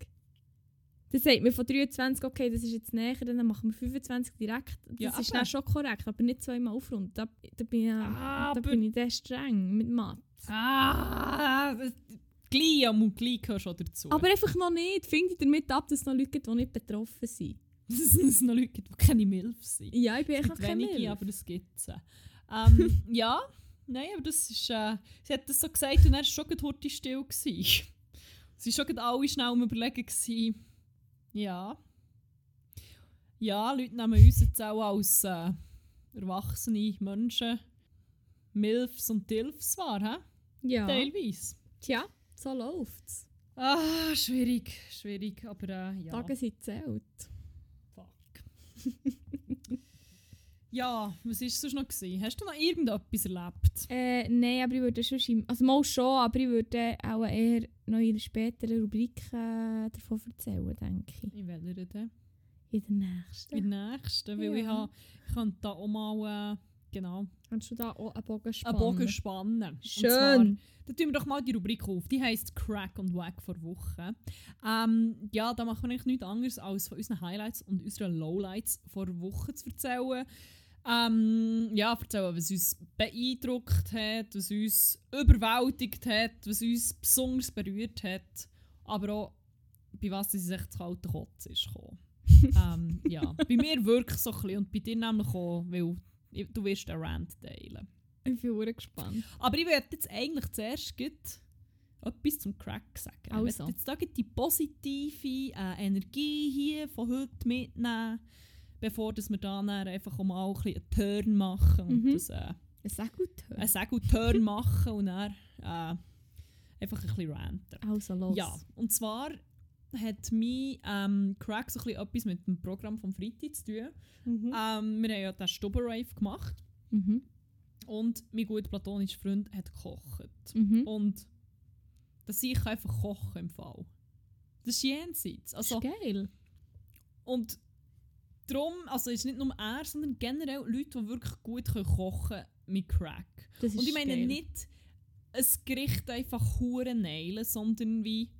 Dann sagt man von 23, okay, das ist jetzt näher, dann machen wir 25 direkt. Das Ja, ist dann schon korrekt, aber nicht zweimal aufrunden. Da, da, bin, ich, Ah, da bin ich dann streng mit Mathe. Ah, das- gleich, am gleich du auch dazu. Aber einfach noch nicht. Finde ich damit ab, dass es noch Leute gibt, die nicht betroffen sind. [LAUGHS] dass es noch Leute gibt, die keine Milf sind. Ja, ich bin echt keine wenige, Milf. aber es gibt es. Ähm, [LAUGHS] ja, nein, aber das ist. Äh, sie hat das so gesagt und er war schon heute still. Gewesen. [LAUGHS] Sie waren schon alle schnell am Überlegen. Gewesen. Ja. Ja, Leute nehmen uns jetzt auch als äh, erwachsene Menschen Milfs und Dilfs wahr, hä? Ja. teilweise. Tja, so läuft's. Ah, schwierig, schwierig, aber äh, ja. Tage sind zählt. Fuck. [LAUGHS] ja, was war sonst noch? Gewesen? Hast du noch irgendetwas erlebt? Äh, nein, aber ich würde schon im, also mal schon, aber ich würde auch eher noch in einer späteren Rubrik äh, davon erzählen, denke ich. In welcher denn? In der nächsten. In der nächsten, weil ich, Ja. ha, ich könnte da auch mal äh, genau, Kannst du da auch einen Bogen einen spannen? Bogen spannen. Und zwar, Schön. dann tun wir doch mal die Rubrik auf. Die heisst Crack und Wack vor Woche. Ähm, ja, da machen wir eigentlich nichts anderes, als von unseren Highlights und unseren Lowlights vor Woche zu erzählen. Ähm, ja, erzählen, was uns beeindruckt hat, was uns überwältigt hat, was uns besonders berührt hat. Aber auch, bei was sie sich das kalte Kotzen ist gekommen. [LAUGHS] ähm, ja, bei mir wirklich so ein bisschen und bei dir nämlich auch, weil du wirst einen Rant teilen. Ich bin sehr gespannt. Aber ich werde jetzt eigentlich zuerst etwas zum Crack sagen. Ich Also. möchte jetzt da die positive äh, Energie hier von heute mitnehmen, bevor dass wir dann einfach auch mal ein bisschen einen Turn machen und Mhm. das, äh, Sehr gut. einen Segel-Turn machen und dann äh, einfach ein bisschen ranten. Also los. Ja, und zwar hat mein ähm, Crack so ein bisschen etwas mit dem Programm vom Freitag zu tun. Mhm. Ähm, wir haben ja den Stubber-Rave gemacht Mhm. und mein guter platonischer Freund hat gekocht. Mhm. Und dass ich einfach kochen im Fall. Das ist jenseits. Also, ist geil. und darum, also ist nicht nur er, sondern generell Leute, die wirklich gut können kochen können mit Crack. Das ist Und ich meine geil. nicht ein Gericht einfach hure nailen, sondern wie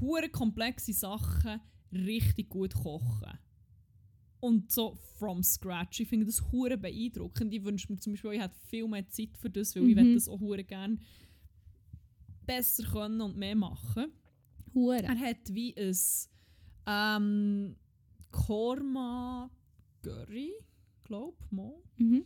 hure komplexe Sachen richtig gut kochen. Und so from scratch. Ich finde das hure beeindruckend. Ich wünsche mir zum Beispiel, ich hätte viel mehr Zeit für das, weil ich Mhm. würde das auch hure gerne besser können und mehr machen. Hure. Er hat wie ein ähm, Korma Curry, glaube mal. Mhm.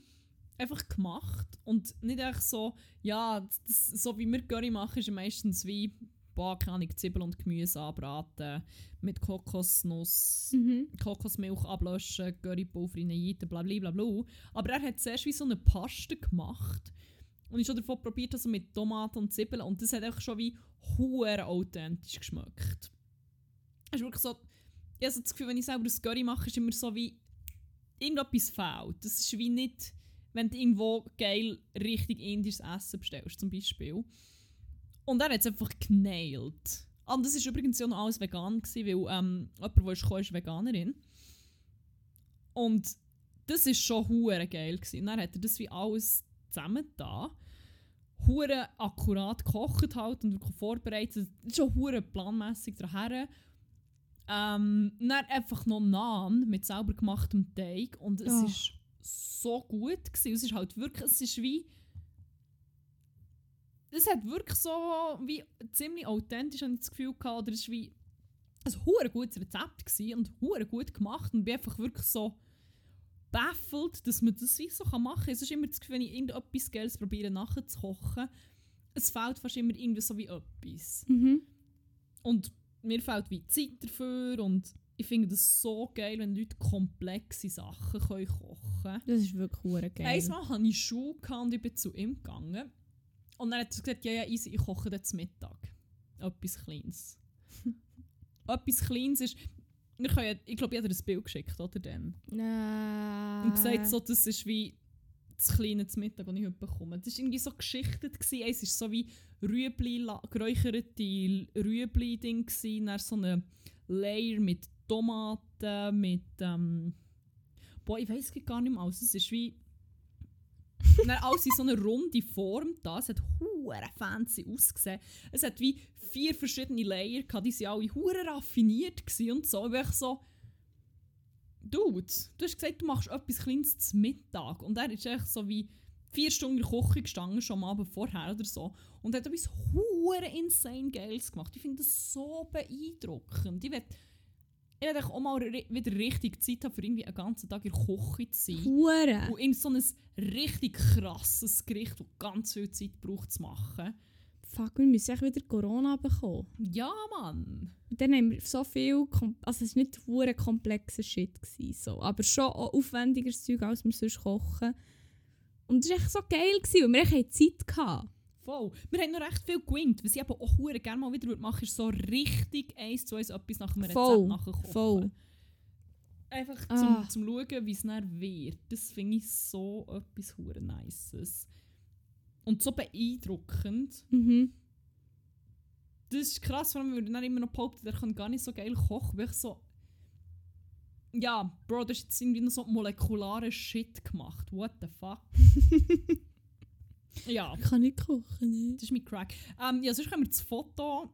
Einfach gemacht und nicht einfach so, ja, das, so wie wir Curry machen, ist meistens wie, boah, keine Ahnung, Zwiebeln und Gemüse anbraten, mit Kokosnuss, Mhm. Kokosmilch ablöschen, Currypulver reinjeiten, bla bla bla bla. Aber er hat zuerst wie so eine Paste gemacht und ich schon davon probiert, also mit Tomaten und Zwiebeln und das hat einfach schon wie hure authentisch geschmeckt. Es ist wirklich so, ich habe so das Gefühl, wenn ich selber ein Curry mache, ist immer so wie irgendetwas fehlt. Das ist wie nicht, wenn du irgendwo geil richtig indisches Essen bestellst, zum Beispiel. Und er hat es einfach genailt. Ah, Und das war übrigens ja noch alles vegan, gewesen, weil ähm, jemand, der ist gekommen, ist Veganerin. Und das war schon hure geil. Gewesen. Und dann hat er das wie alles zusammen da. Hure akkurat gekocht halt und vorbereitet. Schon hure planmässig daher. Ähm, dann einfach noch Naan mit sauber gemachtem Teig. Und es Ah. ist so gut. Gewesen. Es ist halt wirklich, es ist wie es hat wirklich so wie ziemlich authentisch habe ich das Gefühl gehabt, oder es war wie ein hure gutes Rezept gewesen und hure gut gemacht und bin einfach wirklich so baffelt, dass man das wie so kann machen kann. Es ist immer das Gefühl, wenn ich irgendetwas Geiles probiere nachzukochen, es fehlt fast immer irgendwie so wie etwas. Mhm. Und mir fehlt wie Zeit dafür und ich finde das so geil, wenn Leute komplexe Sachen können kochen können. Das ist wirklich geil. Einmal hatte ich Schuhe und ich bin zu ihm gegangen. Und dann hat er gesagt, ja, ja, easy, ich koche zu Mittag. Etwas Kleines. [LAUGHS] Etwas Kleines ist... Wir können, ja- ich glaube, ich habe dir ein Bild geschickt, oder? Dann. Nein. Und gesagt, so, das ist wie das kleine Mittag, das ich heute bekomme. Das war irgendwie so geschichtet. Gewesen. Es war so wie Rüebli, geräucherte Rüebli-Ding. Dann so eine Layer mit Tomaten, mit... Ähm, boah, ich weiß gar nicht mehr alles. Es ist wie... dann alles in so eine runde Form da. Es hat hure fancy ausgesehen. Es hat wie vier verschiedene Layer gehabt. Die waren alle hure raffiniert und so. Ich so... Dude, du hast gesagt, du machst etwas Kleines zum Mittag. Und er ist echt so wie vier Stunden in der Küche gestanden, schon am Abend vorher oder so. Und hat etwas hure insane Geiles gemacht. Ich finde das so beeindruckend. Ich will, ich will auch mal wieder richtig Zeit haben, für irgendwie einen ganzen Tag in der Küche zu sein. Hure. Und in so ein richtig krasses Gericht, das ganz viel Zeit braucht zu machen. Fuck, wir müssen echt wieder Corona bekommen. Ja, Mann! Und dann haben wir so viel, also es war nicht hure komplexer Shit, gewesen, so. aber schon auch aufwendigeres Zeug, als wir sonst kochen. Und es war echt so geil, gewesen, weil wir echt Zeit hatten. Voll. Wir haben noch recht viel gewinnt. Was ich aber auch gerne mal wieder machen ist so richtig eins zu eins etwas nach einem Rezept nachkochen. voll. Einfach Ah. zum, zum Schauen, wie es dann wird. Das finde ich so etwas hure Nices. Und so beeindruckend. Mhm. Das ist krass, vor allem, weil dann immer noch behauptet, er kann gar nicht so geil kochen. Weil ich so... Ja, Bro, das ist jetzt irgendwie noch so molekulare Shit gemacht. What the fuck? [LAUGHS] ja. Ich kann nicht kochen, ne? Das ist mein Crack. Ähm, ja, sonst können wir das Foto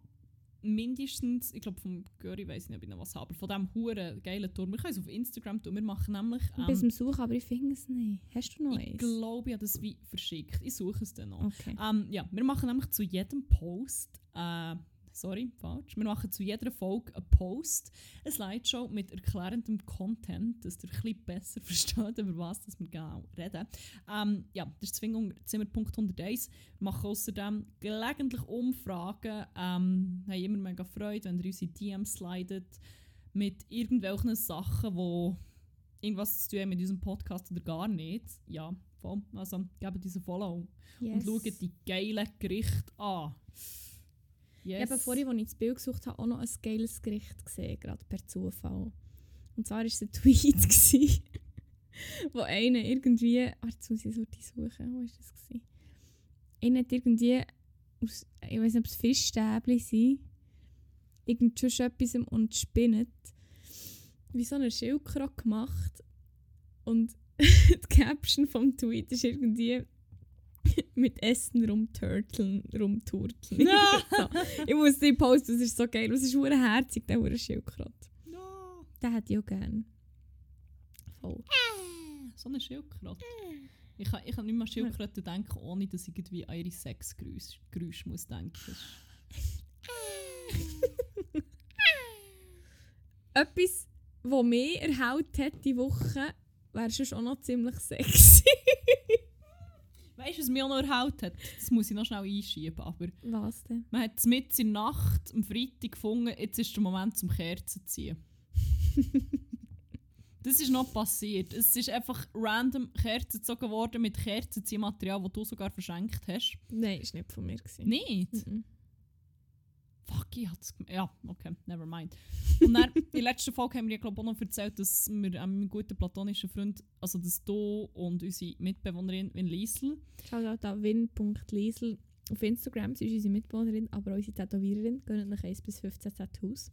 mindestens, ich glaube vom Göri weiß ich nicht, ob ich noch was habe, aber von diesem huren geilen Turm. Wir können es auf Instagram tun. Wir machen nämlich. Ich bin Ähm, am Suchen, aber ich finde es nicht. Hast du noch ich glaube, ich habe das wie verschickt. Ich suche es dann noch. Okay. Ähm, ja, wir machen nämlich zu jedem Post, äh, sorry, falsch, wir machen zu jeder Folge einen Post, eine Slideshow mit erklärendem Content, dass ihr ein besser [LAUGHS] versteht, über was das wir genau reden. Ähm, ja, das ist Zwingung Zimmerpunkt 101. Wir machen außerdem gelegentlich Umfragen, ähm, haben immer mega Freude, wenn ihr unsere DMs slidet mit irgendwelchen Sachen, die irgendwas zu tun haben mit unserem Podcast oder gar nicht. Ja, voll. Also gebt uns ein Follow Yes. und schaut die geilen Gerichte an. Yes. Ich habe vorhin, als ich das Bild gesucht habe, auch noch ein geiles Gericht gesehen, gerade per Zufall. Und zwar war es ein Tweet, [LAUGHS] gewesen, wo einer irgendwie... Warte, jetzt muss ich so die suchen. Wo war das? Gewesen? Einer hat irgendwie aus... Ich weiß nicht, ob es Fischstäbchen sind. Irgend schon etwas und spinnet. Wie so eine Schildkröte gemacht. Und [LAUGHS] die Caption vom Tweet ist irgendwie... [LAUGHS] mit Essen rumturteln, rumturteln. Ja. [LAUGHS] so. Ich muss die posten, das ist so geil. Das ist hure herzig, der hure Schildkröte. Ja. Den hätte ich auch gerne. Voll. So eine Schildkröte. Ich kann, ich kann nicht mehr an Schildkröten denken, ohne dass ich irgendwie an ihre Sexgeräusche Geräusche muss denken. Das [LAUGHS] Etwas, was mich erhält hat die Woche, wäre sonst auch noch ziemlich sexy. Weißt du, was mich auch noch erhält hat? Das muss ich noch schnell einschieben. Aber Was denn? man hat es mit in der Nacht am Freitag gefunden, jetzt ist der Moment zum Kerzen zu ziehen. [LAUGHS] das ist noch passiert. Es ist einfach random Kerzen gezogen worden mit Kerzenziehmaterial, das du sogar verschenkt hast. Nein, ist nicht von mir. Gewesen. Nicht? Mhm. Fuck, ich hat's Ja, okay, never mind. Und dann, [LAUGHS] in der letzten Folge haben wir ja glaub, auch noch erzählt, dass wir äh, meinem guten platonischen Freund, also dass du und unsere Mitbewohnerin in Liesl, Schaut an win.liesel auf Instagram. Sie ist unsere Mitbewohnerin, aber auch unsere Tätowiererin. Gehen nach 1 bis 15 Tattoos.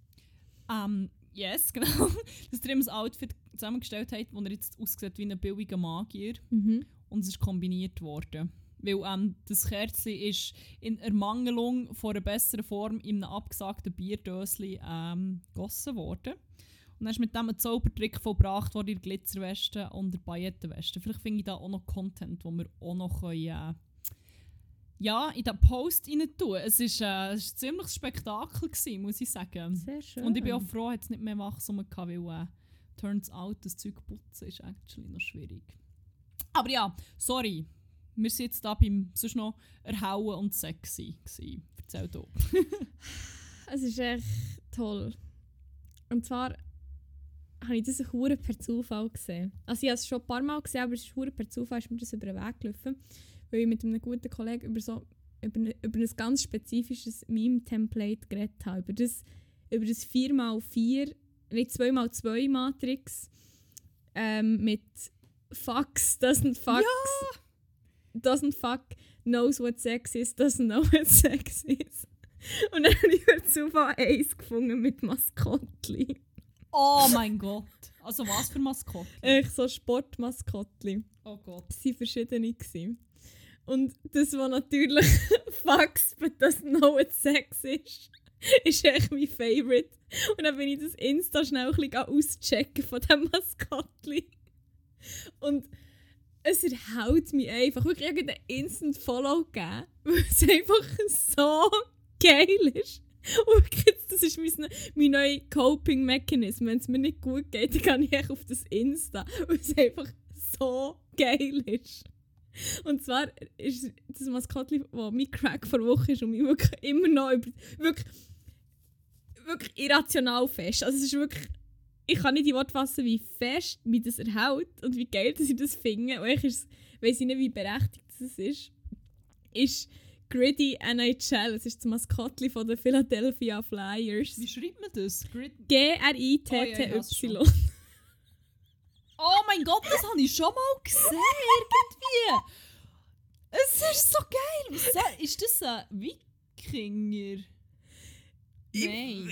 ähm, yes, [LAUGHS] genau, dass ihr ihm ein Outfit zusammengestellt habt, wo er jetzt aussieht wie ein billiger Magier. Mhm. und es ist kombiniert worden. Weil ähm, das Kerzchen ist in Ermangelung von einer besseren Form in einem abgesagten Bierdösli ähm, gegossen worden. Und dann ist mit dem ein Zaubertrick vollbracht worden in der Glitzerweste und der Paillettenweste. Vielleicht finde ich da auch noch Content, wo wir auch noch können, äh, ja, in den Post rein tun. Es war äh, es ist ein ziemliches Spektakel, gewesen, muss ich sagen. Sehr schön. Und ich bin auch froh, dass es nicht mehr Wachstum gehabt, weil äh, turns out, das Zeug putzen ist actually noch schwierig. Aber ja, sorry. Wir sind jetzt da beim sonst noch erhauen und sexy gewesen. Erzähl du. [LAUGHS] Es ist echt toll. Und zwar habe ich das hure per Zufall gesehen. Also ich habe es schon ein paar Mal gesehen, aber es ist hure per Zufall ist mir das über den Weg gelaufen, weil ich mit einem guten Kollegen über so über, ne, über ein ganz spezifisches Meme-Template geredet habe. Über das, über das 4x4, nicht 2x2 Matrix ähm, mit Fucks, doesn't fuck, doesn't fuck, knows what sex is, doesn't know [LAUGHS] what sex is. Und dann habe ich per Zufall eins gefunden mit Maskottli. Oh mein Gott. Also was für Maskottchen? Echt so Sportmaskottli. Oh Gott. Es waren verschiedene. Gewesen. Und das, was natürlich [LAUGHS] Fax, but doesn't know what sex ist, [LAUGHS] ist echt mein Favorite. Und dann bin ich das Insta schnell ein bisschen auschecken von diesem Maskottli. Und es erhält mich einfach. Wirklich irgendeinen Instant Follow gegeben, [LAUGHS] weil es einfach so geil ist. Und jetzt, das ist mein, mein neuer Coping-Mechanismus. Wenn es mir nicht gut geht, dann gehe ich auf das Insta, weil es einfach so geil ist. Und zwar ist das Maskottchen, das mein Crack vor Woche ist und mich wirklich immer noch über, wirklich, wirklich irrational fest. Also es ist wirklich, ich kann nicht die Worte fassen, wie fest mich das erhält und wie geil dass ich das finde. Und ich ich nicht, wie berechtigt das ist, ist Gritty NHL. Es ist das Maskottchen von den Philadelphia Flyers. Wie schreibt man das? Grid Oh G-R-I-T-T-Y. oh mein Gott, das habe ich schon mal gesehen. Irgendwie. Es ist so geil. Ist das ein Wikinger? Nein.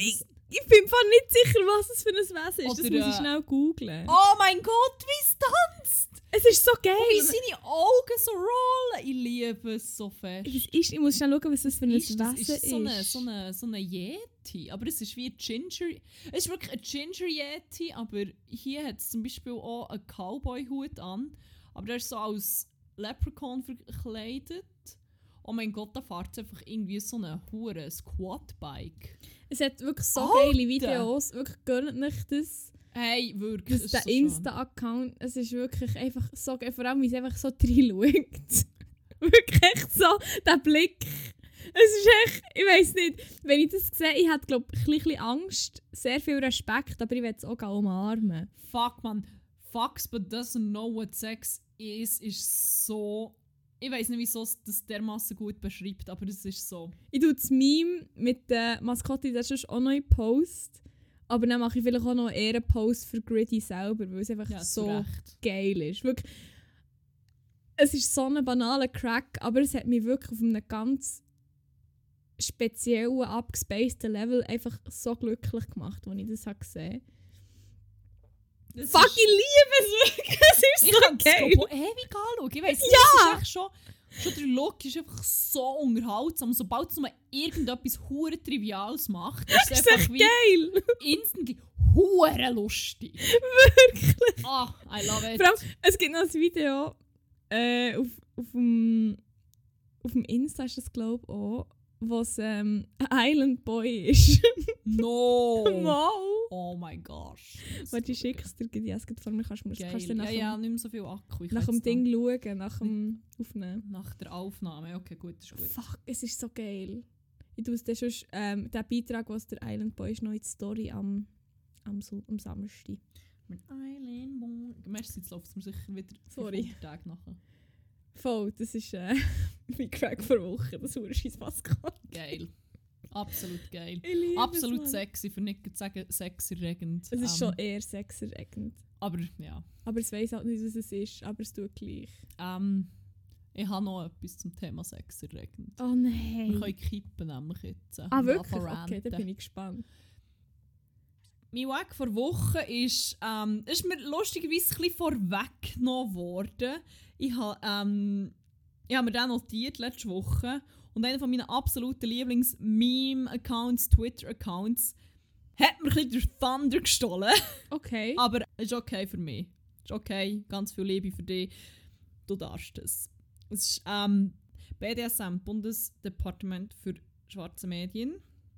Ich, bin voll nicht sicher, was es für ein Wesen ist. das Oder, muss ich äh, schnell googlen. Oh mein Gott, wie es tanzt! Es ist so geil. Wie seine Augen so rollen. Ich liebe es so fest. Ist, ich muss schnell schauen, was das für ein Ist das Wesen ist ist. so eine, so, eine, so eine Yeti. Aber es ist wie ein Ginger. Es ist wirklich ein Ginger Yeti, aber hier hat es zum Beispiel auch einen Cowboy-Hut an. Aber der ist so als Leprechaun verkleidet. Oh mein Gott, da fährt es einfach irgendwie so eine hure Squat-Bike. Es hat wirklich so Alter! geile Videos. Wirklich gönnt nicht das. Hey, wirklich. das es der ist so. Insta-Account. Es ist wirklich einfach so geil. Vor allem, wie es einfach so reinschaut. [LAUGHS] wirklich echt so, der Blick. Es ist echt, ich weiß nicht, wenn ich das sehe, ich hätte glaube ich ein bisschen Angst, sehr viel Respekt, aber ich will es auch umarmen. Fuck, man. Fox but doesn't know what sex is, ist so. Ich weiß nicht, wieso es das dermaßen gut beschreibt, aber es ist so. Ich tue das Meme mit der Maskottchen, das ist auch noch in Post. Aber dann mache ich vielleicht auch noch eher einen Post für Gritty selber, weil es einfach Ja, so Recht. geil ist. Wirklich, es ist so ein banaler Crack, aber es hat mich wirklich auf einem ganz speziellen, abgespaceden Level einfach so glücklich gemacht, als ich das habe gesehen Das Fuck, ist- ich liebe es wirklich! Es ist Ich so geil! glaub, ewig anschauen. Ich weiss Ja! es ist schon, schon der Look ist einfach so unterhaltsam. Sobald es nur irgendetwas hure Triviales macht, [LAUGHS] ist Das es ist einfach echt wie geil! [LAUGHS] instantly hure lustig. Wirklich! Ah, I love it. Allem, es gibt noch ein Video äh, auf, auf, dem, auf dem Insta, ist das glaube ich auch, wo es ähm, ein Island Boy ist. [LAUGHS] no. [LAUGHS] Wow! Oh mein gosh. Warte, ich schicke es dir, ja, es vor mir, kannst du mir kannst du ja, ja, nicht mehr so viel Akku. Ich nach dem Ding schauen, nach dem Aufnehmen. Nach der Aufnahme. Okay, gut, ist gut. Fuck, es ist so geil. Ich tue es dann schon, ähm, den Beitrag, was der Island Boy ist, noch in die Story am, am, am Samstag. Mit Island Boy. Merci, jetzt läuft es mir sicher wieder Sorry. 500 Tage nachher. Voll, das ist äh, [LAUGHS] mein Crack vor Woche, das hure scheiß Pascal. Geil. Absolut geil. Absolut es, sexy, für nicht zu sagen sexerregend. Es ist Ähm, schon eher sexerregend. Aber ja. Aber es weiß halt nicht, was es ist, aber es tut gleich. Ähm, ich habe noch etwas zum Thema sexerregend. Oh nein. Wir können kippen nämlich jetzt. ah, wirklich? Okay, ranten. bin ich gespannt. Mein Weg vor Wochen ist, ähm, ist mir lustigerweise ein bisschen vorweggenommen worden. Ich habe ähm, ich hab mir den notiert letzte Woche und einer von meinen absoluten Lieblings-Meme-Accounts, Twitter-Accounts, hat mir ein bisschen den Thunder gestohlen. Okay. [LAUGHS] Aber es ist okay für mich. Es ist okay, ganz viel Liebe für dich. Du darfst es. Es ist ähm, BDSM, Bundesdepartement für schwarze Medien.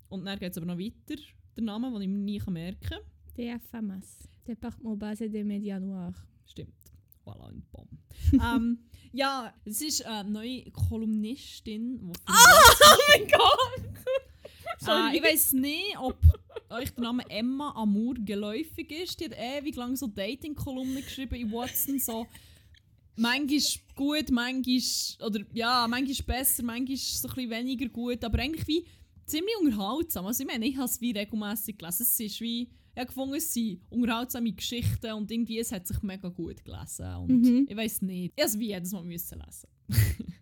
Und dann geht es aber noch weiter, der Name, den ich mir nie merken kann. DFMS. Département Base des Médias Noirs. Stimmt. Voilà, Bomb. [LAUGHS] ähm, ja, es ist eine neue Kolumnistin. Die [LAUGHS] Oh mein Gott! äh, ich weiß nicht, ob euch der Name Emma Amour geläufig ist. Die hat ewig lang so Dating-Kolumnen geschrieben in Watson. So, manchmal gut, manchmal, oder ja, manchmal besser, manchmal so ein bisschen weniger gut. Aber eigentlich wie ziemlich unterhaltsam. Also ich meine, ich habe es wie regelmässig gelesen. Es ist wie, ich habe gefunden, es sind unterhaltsame Geschichten und irgendwie, es hat sich mega gut gelesen. Und Mhm. ich weiß nicht, ich musste es wie jedes Mal müssen lesen. [LAUGHS]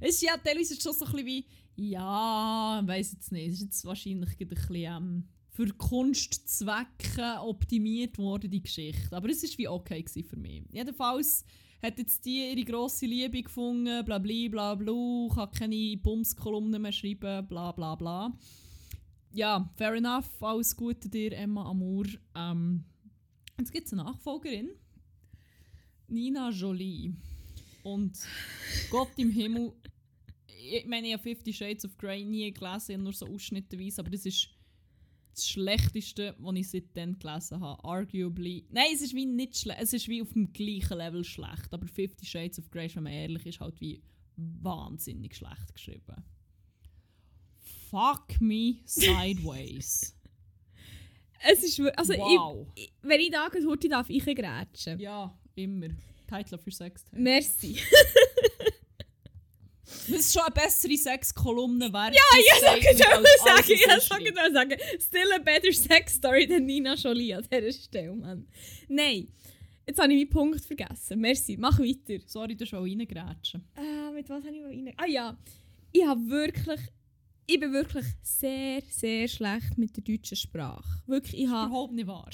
es ist ja teilweise schon so ein bisschen wie, ja, ich weiß jetzt nicht, es ist jetzt wahrscheinlich gerade ein bisschen ähm, für Kunstzwecke optimiert worden, die Geschichte. Aber es war wie okay für mich. Jedenfalls hat jetzt die ihre grosse Liebe gefunden, bla bla bla bla, kann keine Bumskolumnen mehr schreiben, bla bla bla. Ja, fair enough, alles Gute dir, Emma Amour. Ähm, jetzt gibt es eine Nachfolgerin, Nina Jolie. Und Gott im Himmel, ich meine, ich habe Fifty Shades of Grey nie gelesen, nur so ausschnittenweise, aber das ist das Schlechteste, was ich seitdem gelesen habe. Arguably. Nein, es ist wie nicht schlecht, es ist wie auf dem gleichen Level schlecht, aber Fifty Shades of Grey, wenn man ehrlich ist, halt wie wahnsinnig schlecht geschrieben. Fuck me sideways. [LAUGHS] Es ist also wow. ich, ich, wenn ich da heute darf, ich grätschen. ja, immer. Title für Sex. Merci. [LAUGHS] Das ist schon eine bessere Sexkolumne wert. Ja, ich sage sagen, mal sagen, ich sage mal sagen, still a better sex story than Nina Jolie an dieser Stelle, Mann. Nein, jetzt habe ich meinen Punkt vergessen. Merci, mach weiter. Sorry, du schon reingrätschen. Äh, mit was habe ich mal rein? Ah ja, ich habe wirklich, ich bin wirklich sehr, sehr schlecht mit der deutschen Sprache. Wirklich, ich habe, Überhaupt nicht wahr.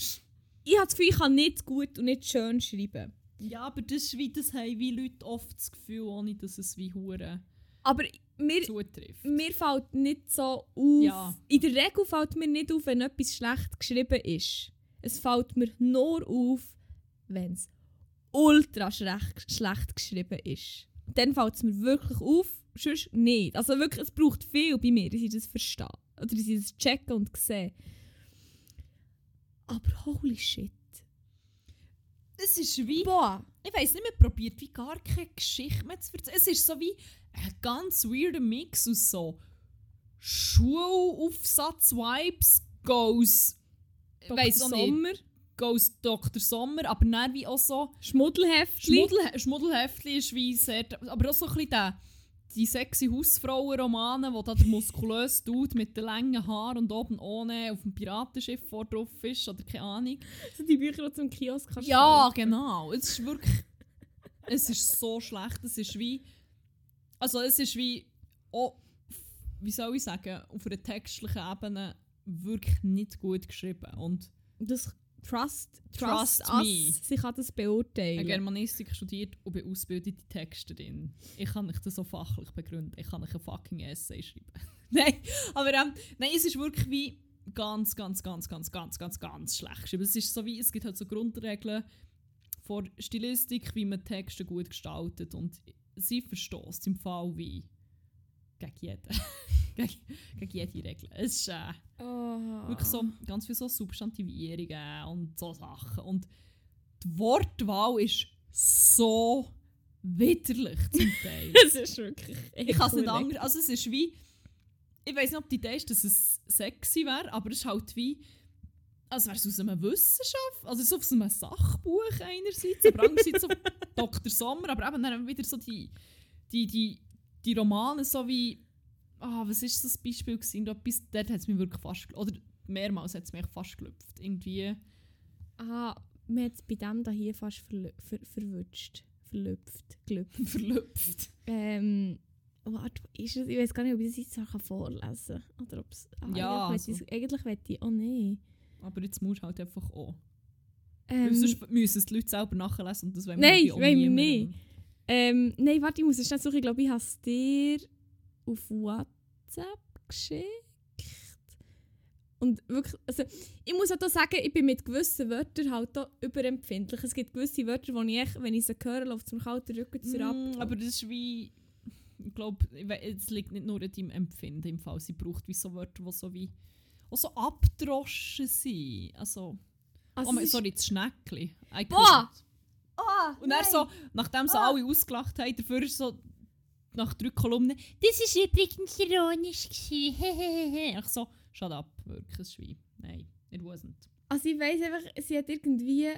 ich habe das Gefühl, ich kann nicht gut und nicht schön schreiben. Ja, aber das ist wie, das haben wie Leute oft das Gefühl, ohne dass es wie Hure Aber mir, zutrifft. mir fällt nicht so auf. Ja. In der Regel fällt mir nicht auf, wenn etwas schlecht geschrieben ist. Es fällt mir nur auf, wenn es ultra schlecht, schlecht geschrieben ist. Dann fällt es mir wirklich auf, sonst nicht. Also wirklich, es braucht viel bei mir, dass ich das verstehe. Oder dass ich das checken und sehe. Aber holy shit. Es ist wie, Boah. ich weiß nicht, man probiert wie gar keine Geschichte mehr zu erzählen. Es ist so wie ein ganz weirder Mix aus so Schulaufsatz-Vibes, goes, Dr. weiss auch nicht, Sommer. goes Dr. Sommer, aber dann wie auch so Schmuddelheftli. Schmuddel, Schmuddelheftli ist wie sehr, aber auch so ein bisschen der, die sexy Hausfrauen-Romane, wo da der muskulöse Dude mit den langen Haaren und oben ohne auf dem Piratenschiff vor drauf ist, oder keine Ahnung. So die Bücher, die zum Kiosk kannst Ja, kaufen. genau. Es ist wirklich. es ist so schlecht. Es ist wie. Also, es ist wie. Oh, wie soll ich sagen? Auf einer textlichen Ebene wirklich nicht gut geschrieben. Und Das Trust, Trust trust, us. me. Sie kann das ich beurteilen. habe Germanistik studiert und bin ausgebildete Texterin. Ich kann nicht das so fachlich begründen. Ich kann nicht ein fucking Essay schreiben. [LAUGHS] nein, aber ähm, nein, es ist wirklich wie ganz, ganz, ganz, ganz, ganz, ganz, ganz schlecht geschrieben. Es ist so wie, es gibt halt so Grundregeln von Stilistik, wie man Texte gut gestaltet und sie verstößt im Fall wie gegen jeden. [LAUGHS] [LAUGHS] gegen, gegen jede Regel. Es ist, äh, Oh, Oh. Wirklich so ganz viel so Substantivierungen und so Sachen. Und die Wortwahl ist so widerlich zum [LAUGHS] Teil. Es ist wirklich. ich kann es nicht anders. Also es ist wie. Ich weiß nicht, ob die Idee ist, dass es sexy wäre, aber es ist halt wie. Als wäre es aus einer Wissenschaft, also so aus einem Sachbuch einerseits, aber andererseits so [LAUGHS] Dr. Sommer, aber eben dann wieder so die, die, die, die Romane, so wie. Ah, was ist das Beispiel gewesen? Da Etwas, dort hat es mich wirklich fast. Oder mehrmals hat es mich fast gelüpft. Irgendwie. Ah, mir hat es bei dem da hier fast ver verwünscht. Verlüpft. Gelüpft. [LAUGHS] verlüpft. Ähm. Warte, ist es? Ich weiß gar nicht, ob ich das jetzt noch vorlesen kann. Oder ob es. Ah, Ja, eigentlich also. möchte ich- Eigentlich möchte ich. Oh nein. Aber jetzt musst du halt einfach auch. Ähm, sonst müssen es die Leute selber nachlesen und das wollen Nein, wir wollen wir nicht. ähm, nein, warte, ich muss es schnell suchen. Ich glaube, ich habe es dir auf WhatsApp geschickt. Und wirklich, also ich muss auch da sagen, ich bin mit gewissen Wörtern halt da überempfindlich. Es gibt gewisse Wörter, wo ich, echt, wenn ich sie höre, läuft es mir kalten Rücken zu Mm, aber das ist wie. Ich glaube, es liegt nicht nur an deinem Empfinden im Fall. Sie braucht wie so Wörter, die so wie. Auch so abgedroschen sind. Also. also, oh mein, sorry, das Schnäckli. I Boah! Oh, Und dann so, nachdem sie Ah. alle ausgelacht haben, dafür ist so. Nach drei Kolumnen. Das ist übrigens ironisch. gewesen. [LAUGHS] Ich so, shut up, wirklich, ein Schwein. Nein, it wasn't. Also ich weiss einfach, sie hat irgendwie...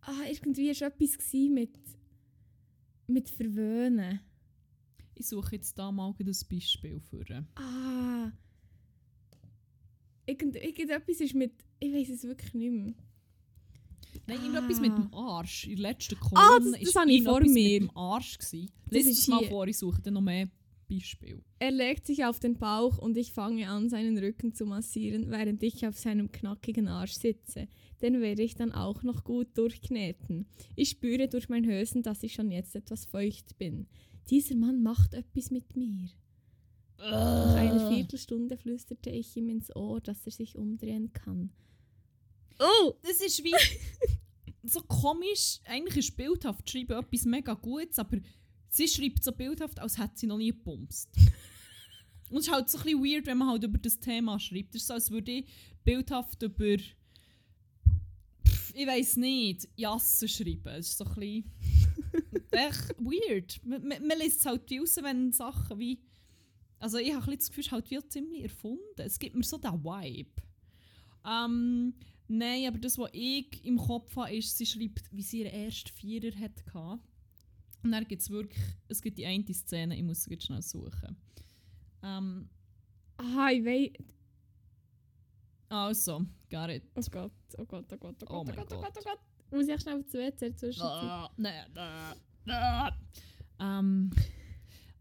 Ah, irgendwie war etwas mit... mit Verwöhnen. Ich suche jetzt da mal das Beispiel für. Ah. Irgend, irgendetwas ist mit. Ich weiß es wirklich nicht mehr. Nein, Ah. irgendetwas mit dem Arsch. In der letzten Ah, Kolumne das- das ist ich vor mir. mit dem Arsch. Gewesen. Das ist es mal vor, ich suche dann noch mehr Beispiele. Er legt sich auf den Bauch und ich fange an, seinen Rücken zu massieren, während ich auf seinem knackigen Arsch sitze. Den werde ich dann auch noch gut durchkneten. Ich spüre durch mein Hösen, dass ich schon jetzt etwas feucht bin. Dieser Mann macht etwas mit mir. Nach einer Viertelstunde flüsterte ich ihm ins Ohr, dass er sich umdrehen kann. Oh! Das ist wie [LAUGHS] so komisch. Eigentlich ist bildhaft schreiben etwas mega Gutes, aber sie schreibt so bildhaft, als hätte sie noch nie gepumst. [LAUGHS] Und es ist halt so ein bisschen weird, wenn man halt über das Thema schreibt. Es ist so, als würde ich bildhaft über. Pff, Ich weiß nicht, Jassen schreiben. Es ist so ein bisschen. [LAUGHS] echt weird. Man, man, man liest es halt wie raus, wenn Sachen wie. Also ich habe das Gefühl, es ist halt wie ziemlich erfunden. Es gibt mir so den Vibe. Ähm, nein, aber das, was ich im Kopf habe, ist, sie schreibt, wie sie ihren ersten Vierer hatte. Und dann gibt es wirklich, es gibt die eine Szene, ich muss sie jetzt schnell suchen. Ähm, Ah, ich weiß. also, got it. Oh Gott, oh Gott, oh Gott, oh Gott, Oh oh, Gott, oh Gott. Gott, oh Gott. Muss ich schnell auf die WC zwischen? Ah, nee, nee, nee. Ähm,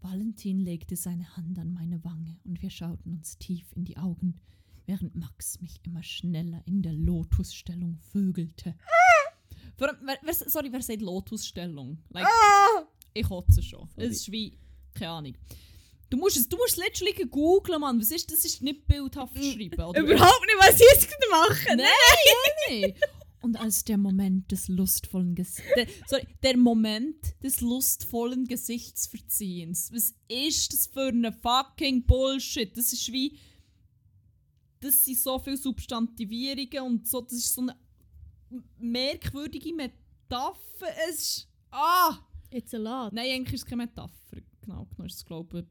Valentin legte seine Hand an meine Wange und wir schauten uns tief in die Augen, während Max mich immer schneller in der Lotusstellung vögelte. Wer, wer, sorry, wer sagt Lotusstellung? Like, ich kotze schon. Sorry. Es ist wie, keine Ahnung. Du musst es, du musst es letztlich googeln, Mann. Was ist das? ist nicht bildhaft schreiben. Oder Überhaupt nicht, was ich jetzt gerade mache. Nein, nee. Und als der Moment des lustvollen Ges der, sorry, der Moment des lustvollen Gesichtsverziehens. Was ist das für eine fucking Bullshit? Das ist wie. Das sind so viele Substantivierungen und so. Das ist so eine merkwürdige Metapher. Es ist. Ah! It's a lot. Nein, eigentlich ist es keine Metapher. Genau genommen ist es, glaube ich,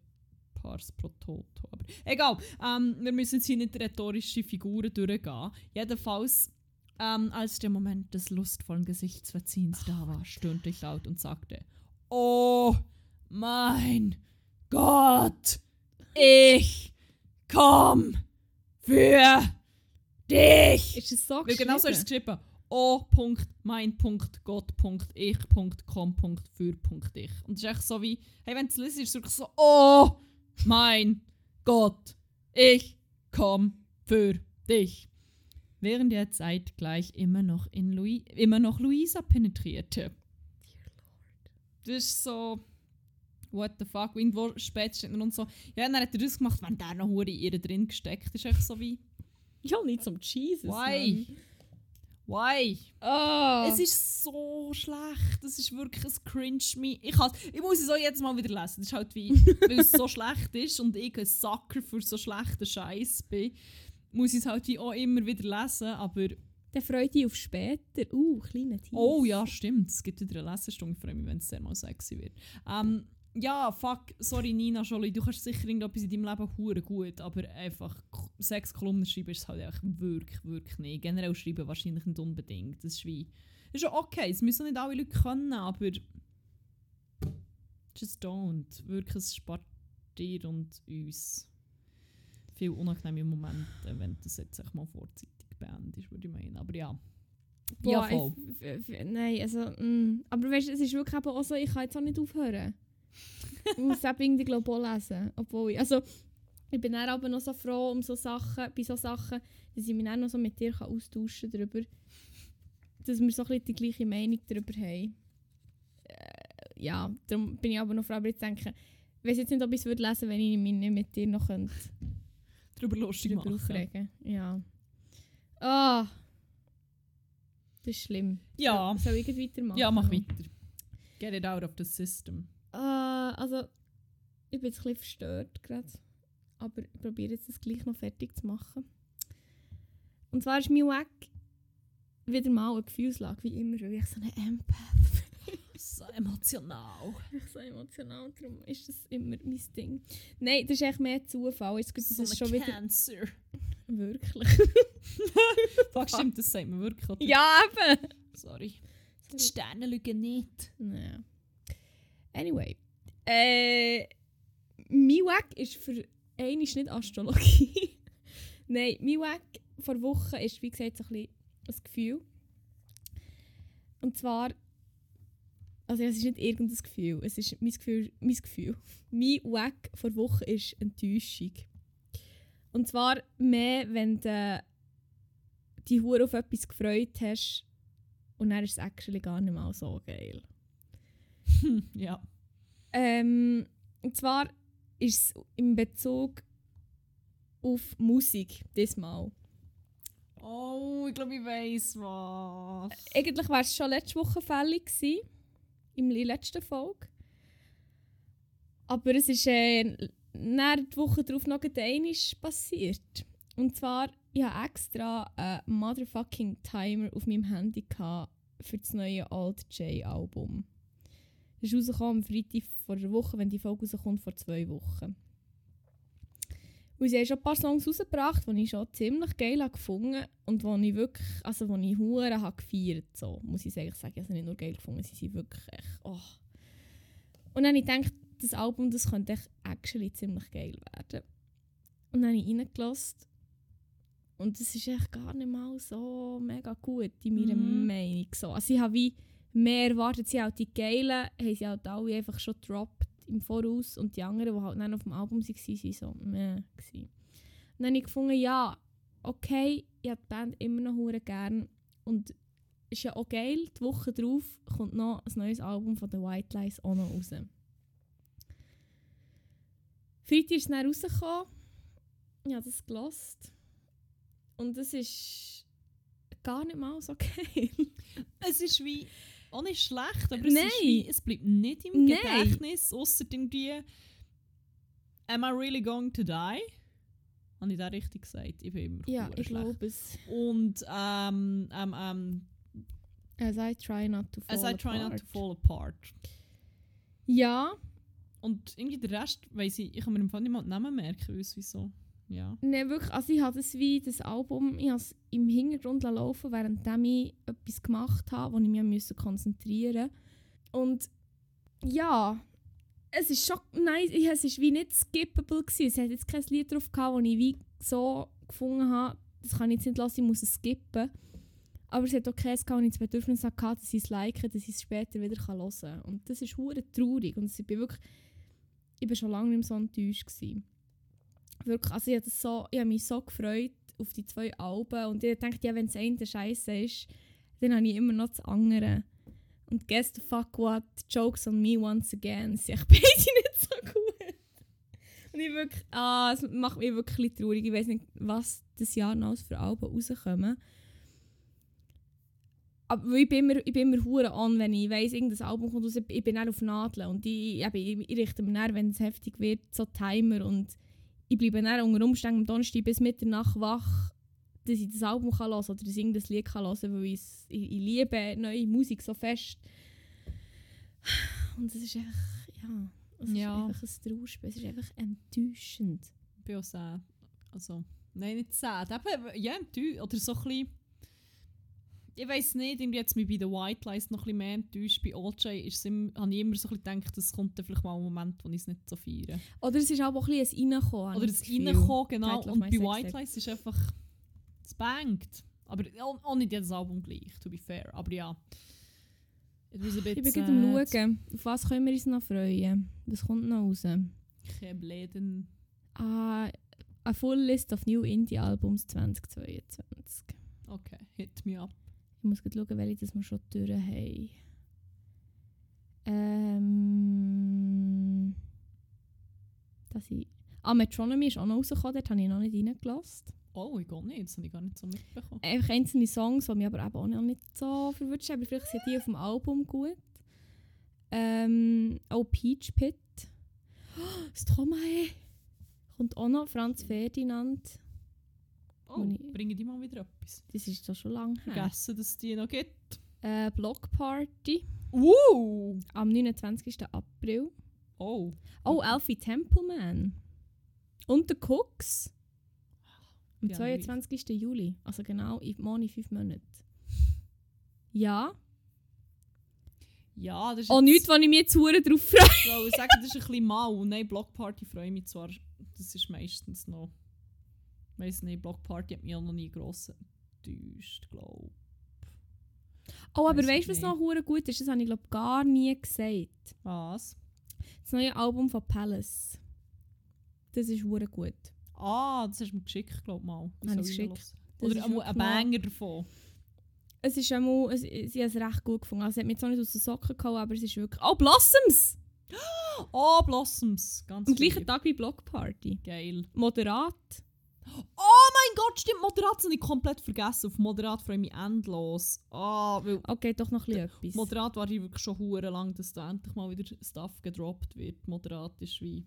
Pars pro Toto. Aber egal, ähm, wir müssen jetzt hier nicht rhetorische Figuren durchgehen. Jedenfalls, ähm, als der Moment des lustvollen Gesichtsverziehens da war, stöhnte ich laut und sagte: Oh mein Gott, ich komm für dich! Ist es so Weil genau so ist es geschrieben? geschrieben. O. Mein. Gott. Ich. Com. Für. Ich. Und es ist echt so wie, hey, wenn du es liest, ist es wirklich so, oh mein Gott, ich komm für dich. Während er zeitgleich immer noch, in Louis, immer noch Luisa penetrierte. Das ist so, what the fuck, irgendwo spät steht und so, ja, dann hat er das gemacht, wenn der noch Hure in ihr drin gesteckt ist, echt so wie, Ja, nicht zum Jesus. Why? Why? Oh. Es ist so schlecht. Es ist wirklich ein cringe me. Ich, has, ich muss es auch jedes Mal wieder lesen. Das ist halt wie, [LAUGHS] weil es so schlecht ist und ich ein Sucker für so schlechten Scheiß bin, muss ich es halt wie auch immer wieder lesen. Aber Der freut dich auf später. Uh, kleiner Tease. oh ja, stimmt. Es gibt wieder eine Lesestunde. Ich freue mich, wenn es sehr mal sexy wird. Ähm, ja, fuck, sorry Nina Jolie, du kannst sicher irgendetwas in deinem Leben hure gut, aber einfach sechs Kolumnen schreiben ist halt einfach wirklich, wirklich nicht. Generell schreiben wahrscheinlich nicht unbedingt. Das ist wie, das ist schon okay, es müssen nicht alle Leute können, aber just don't. Wirklich, es spart dir und uns viel unangenehme Momente, wenn das jetzt echt mal vorzeitig beendest, würde ich meinen. Aber ja. Boah, ja, voll. ich- Nein, also, mm. aber weißt du, es ist wirklich auch so, ich kann jetzt auch nicht aufhören. Ich muss eben irgendwie, glaube ich, auch lesen. Obwohl ich, also, ich bin dann aber noch so froh um so Sachen, bei so Sachen, dass ich mich dann noch so mit dir kann austauschen kann darüber, dass wir so ein bisschen die gleiche Meinung darüber haben. Äh, ja, darum bin ich aber noch froh, aber jetzt denke, ich weiß jetzt nicht, ob ich es würde lesen wenn ich mich nicht mit dir noch könnte Darüber lustig darüber machen. aufregen Ja. Ah. Das ist schlimm. Ja. Soll ich weitermachen? Ja, mach weiter. Get it out of the system. Ah, also, ich bin jetzt ein bisschen verstört gerade. Aber ich probiere jetzt das gleich noch fertig zu machen. Und zwar ist mein Wack wieder mal eine Gefühlslage, wie immer, weil ich so eine Empath [LAUGHS] So emotional. Ich so emotional, darum ist das immer mein Ding. Nein, das ist echt mehr Zufall. Jetzt gut, das so schon wieder... Cancer. [LAUGHS] Wirklich? [LAUGHS] Fuck, stimmt, das sagt man wirklich. oder? ja, eben! Sorry. Die Sterne lügen nicht. Naja. Anyway. Äh, mein Wack ist für eine ist nicht Astrologie. [LAUGHS] Nein, mein Wack vor Wochen ist, wie gesagt, so ein, bisschen ein Gefühl. Und zwar, also es ist nicht irgendein Gefühl, es ist mein Gefühl, mein Gefühl. [LAUGHS] Mein Wack vor Wochen ist Enttäuschung. Und zwar mehr, wenn du Hure auf etwas gefreut hast und dann ist es actually gar nicht mal so geil. [LAUGHS] Ja. Ähm, und zwar ist es in Bezug auf Musik diesmal. Oh, ich glaube, ich weiss was. Eigentlich war es schon letzte Woche fällig gewesen, in der letzten Folge. Aber es ist äh, nach die Woche darauf noch einmal passiert. Und zwar, ich hatte extra einen motherfucking Timer auf meinem Handy gehabt für das neue Alt J-Album. Ist rausgekommen am Freitag vor einer Woche, wenn die Folge rauskommt, vor zwei Wochen. Und sie haben schon ein paar Songs rausgebracht, die ich schon ziemlich geil habe gefunden und die ich wirklich, also die ich hure habe gefeiert, so, muss ich eigentlich sagen. Also nicht nur geil gefunden, sie sind wirklich echt, oh. Und dann habe ich gedacht, das Album, das könnte echt actually ziemlich geil werden. Und dann habe ich reingelassen und das ist echt gar nicht mal so mega gut, in meiner Mhm. Meinung. So. Also ich habe wie mehr erwartet, sie halt die geilen, haben sie halt alle einfach schon gedroppt im Voraus und die anderen, die halt dann auf dem Album waren, waren so meh. Und dann habe ich gefunden, ja, okay, ich habe die Band immer noch hure gern und ist ja auch geil, die Woche drauf kommt noch ein neues Album von den White Lies auch noch raus. Freitag ist es dann rausgekommen, ich habe das gelost und es ist gar nicht mal so [LAUGHS] geil. Es ist wie auch nicht schlecht, aber es, ist wie, es bleibt nicht im Nein. Gedächtnis, außer irgendwie Am I really going to die? Habe ich das richtig gesagt? Ich bin immer ja, ich glaube es. Und ähm, ähm, ähm, As I try not to fall As I try not apart. to fall apart. Ja, Und irgendwie der Rest, weiss ich, ich kann mir im Fall nicht mal den Namen merken, wieso. Ja. ne wirklich, also ich habe das wie das Album, ich im Hintergrund laufen, während ich etwas gemacht habe, wo ich mich musste konzentrieren Und ja, es ist schon nice, es ist wie nicht skippable gewesen. Es hat jetzt kein Lied drauf gehabt, das ich wie so gefunden habe, das kann ich jetzt nicht lassen, ich muss es skippen. Aber es hat auch keins gehabt, wo ich das Bedürfnis hatte, dass ich es like, dass ich es später wieder hören kann. Und das ist hure traurig. Und ich bin wirklich, ich bin schon lange nicht mehr so enttäuscht gewesen. Wirklich, also ich habe, so, ich mich so gefreut auf die zwei Alben und ich dachte, ja, wenn das eine scheiße ist, dann habe ich immer noch das andere. Und guess the fuck what, jokes on me once again, sind echt beide nicht so gut. Und ich wirklich, ah, es macht mich wirklich traurig. Ich weiß nicht, was das Jahr noch für Alben rauskommen. Aber ich bin immer, ich bin immer hure an, wenn ich weiss, irgendein Album kommt raus, ich bin dann auf Nadeln und ich, ich, ich richte mir dann, wenn es heftig wird, so Timer und ich bleibe dann unter Umständen am Donnerstag bis Mitternacht wach, dass ich das Album kann hören oder dass ich irgendein Lied kann hören weil ich's- ich, ich liebe neue Musik so fest. Und es ist einfach, ja, es Ja. ist einfach ein Trauerspiel, es ist einfach enttäuschend. Ich bin auch sad. Also, nein, nicht sad. Eben, ja, enttäuscht. Oder so ein bisschen... Ich weiß nicht, irgendwie jetzt mich bei den White Lies noch ein bisschen mehr enttäuscht. Bei OJ ist habe ich immer so ein bisschen gedacht, es kommt dann vielleicht mal ein Moment, wo ich es nicht so feiere. Oder es ist auch ein bisschen ein Reinkommen. habe Oder ich das Gefühl. Reinkommen, genau. Title Und bei White tape. Lies ist einfach... Es bangt. Aber auch, auch nicht jedes Album gleich, to be fair. Aber ja. Ich bin gerade am schauen, auf was können wir uns noch freuen. Was kommt noch raus? Kein Bläden. Ah, a full list of new Indie-Albums 2022. Okay, hit me up. Ich muss gerade schauen, welche das wir schon durch haben. Ähm. Das ich. Ah, Metronomy ist auch noch rausgekommen, dort habe ich noch nicht reingelassen. Oh, ich gehe nicht, das habe ich gar nicht so mitbekommen. Einfach einzelne Songs, die mich aber eben auch noch nicht so verwünscht haben. Aber vielleicht sind die auf dem Album gut. Ähm, auch Peach Pit. Oh, Stromae. Kommt auch noch. Franz Ferdinand. Oh, ich- bringen die mal wieder etwas. Das ist doch schon lange her. Vergessen, dass es die noch gibt. Äh, Block Party. Uh! Am 29. April. Oh. Oh, Alfie Templeman. Und der Cooks. Am Ja, 22. Juli. Also genau morgen in fünf Monaten. Ja. Ja, das ist Oh, nichts, wo ich mich jetzt drauf freue. Ich wollte sagen, das ist ein bisschen mau. Nein, Blockparty freue ich mich zwar. Das ist meistens noch... Ich weiss nicht, Blockparty hat mich auch noch nie gross enttäuscht, glaube Oh, aber weißt ich du, was noch hure gut ist? Das habe ich glaube gar nie gesagt. Was? Das neue Album von Palace. Das ist hure gut. Ah, das hast du mir geschickt, glaube ich mal. Ich Habe ich geschickt. Oder einmal ein Banger davon. Es ist einmal, es, sie hat es recht gut gefunden. Also, es hat mich jetzt auch nicht aus den Socken gehauen, aber es ist wirklich... Oh, Blossoms! Oh, Blossoms. Ganz Am gleichen. Tag wie Block Party. Geil. Moderat. Oh mein Gott, stimmt, Moderat habe ich komplett vergessen. Auf Moderat freue ich mich endlos. Ah, weil Okay, doch noch ein bisschen etwas. Moderat war ich wirklich schon hure lang, dass da endlich mal wieder Stuff gedroppt wird. Moderat ist wie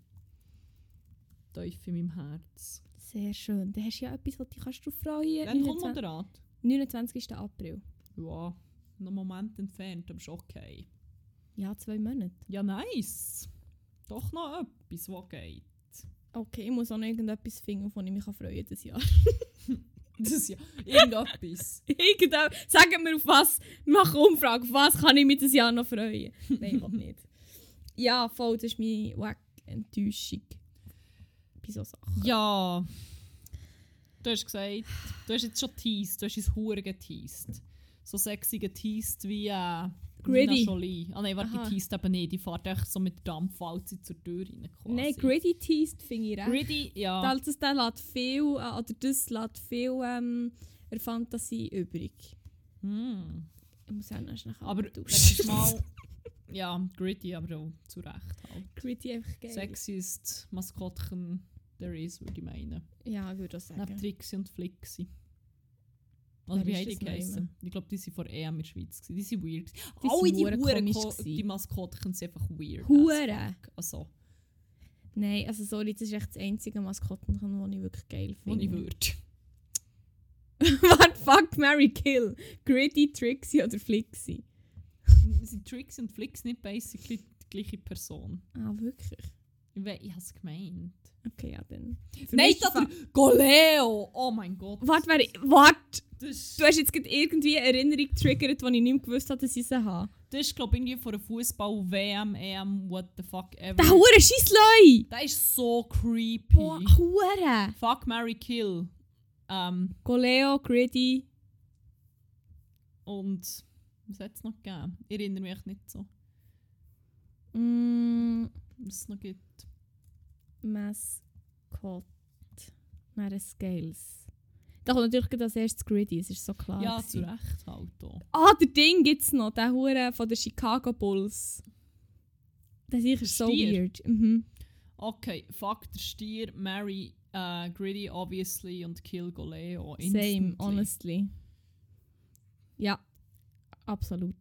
tief in meinem Herz. Sehr schön. Dann hast du ja etwas, was dich kannst du freuen Wann kommt 29. Moderat? 29. April. Ja, noch einen Moment entfernt, aber ist okay. Ja, zwei Monate. Ja, nice. Doch noch etwas, was geht. Okay, ich muss auch noch irgendetwas finden, wovon ich mich freuen dieses Jahr. [LAUGHS] Das ist ja irgendetwas. [LAUGHS] Irgendetwas. Sagen wir auf was. Machen eine Umfrage. Auf was kann ich mich dieses Jahr noch freuen? [LAUGHS] Nein, ich nicht. Ja, voll, das ist meine wack Enttäuschung. Bei so Sachen. Ja. Du hast gesagt, du hast jetzt schon teased, du hast uns hure geteased. So sexy geteased wie äh, Gritty. Jolie. Ah nein, warte, Aha. die teased eben nicht. Die fährt echt so mit der Dampfwalze zur Tür rein. Quasi. Nein, Gritty Teased finde ich recht. Gritty, ja. Das, das, das lässt viel, äh, oder das lässt viel ähm, der Fantasie übrig. Hm. Ich muss auch noch schnell Aber letztes Mal... [LAUGHS] Ja, Gritty, aber auch zu Recht halt. Gritty einfach geil. Sexiest Maskottchen there is, würde ich meinen. Ja, ich würde auch sagen. Neben Trixie und Flixi. Wer wie haben die geheißen? Ich glaube, die sind vor EM in der Schweiz. gewesen. Die sind weird. Die Alle sind die hure Huren die Maskottchen sind einfach weird. Hure. Also, Nein, also sorry, das ist echt das einzige Maskottchen, das ich wirklich geil finde. ich würde. [LAUGHS] What fuck, Mary Kill? Gritty, Trixie oder Flixie? sind Trixie und Flix nicht basically die gleiche Person? Ah, wirklich? Ich, habe es gemeint. Okay, ja dann. Für Nein, das Goleo! Oh mein Gott. Warte. Warte! Das ist, Du hast jetzt gerade irgendwie eine Erinnerung getriggert, die ich nicht mehr gewusst habe, dass ich sie habe. das ist glaube ich, irgendwie von der Fußball, WM, EM, what the fuck ever. Der hure Scheissleu! Der ist so creepy. Boah, hure! Fuck, Mary Kill. Ähm, Goleo, Gritty. und was hat es noch gegeben? Ich erinnere mich nicht so, Mm, es noch gibt. Mascot. Mary Scales. Da kommt natürlich gerade als erstes Gritty, es ist so klar. ja, gewesen. zu Recht halt auch. Ah, der Ding gibt's noch, der Hure von der Chicago Bulls. Der sicher ist so Stier? weird. Mhm. Okay, fuck der Stier, Mary, äh, Gritty obviously und Kill Goleo. Same, instantly. honestly. Ja. Absolut.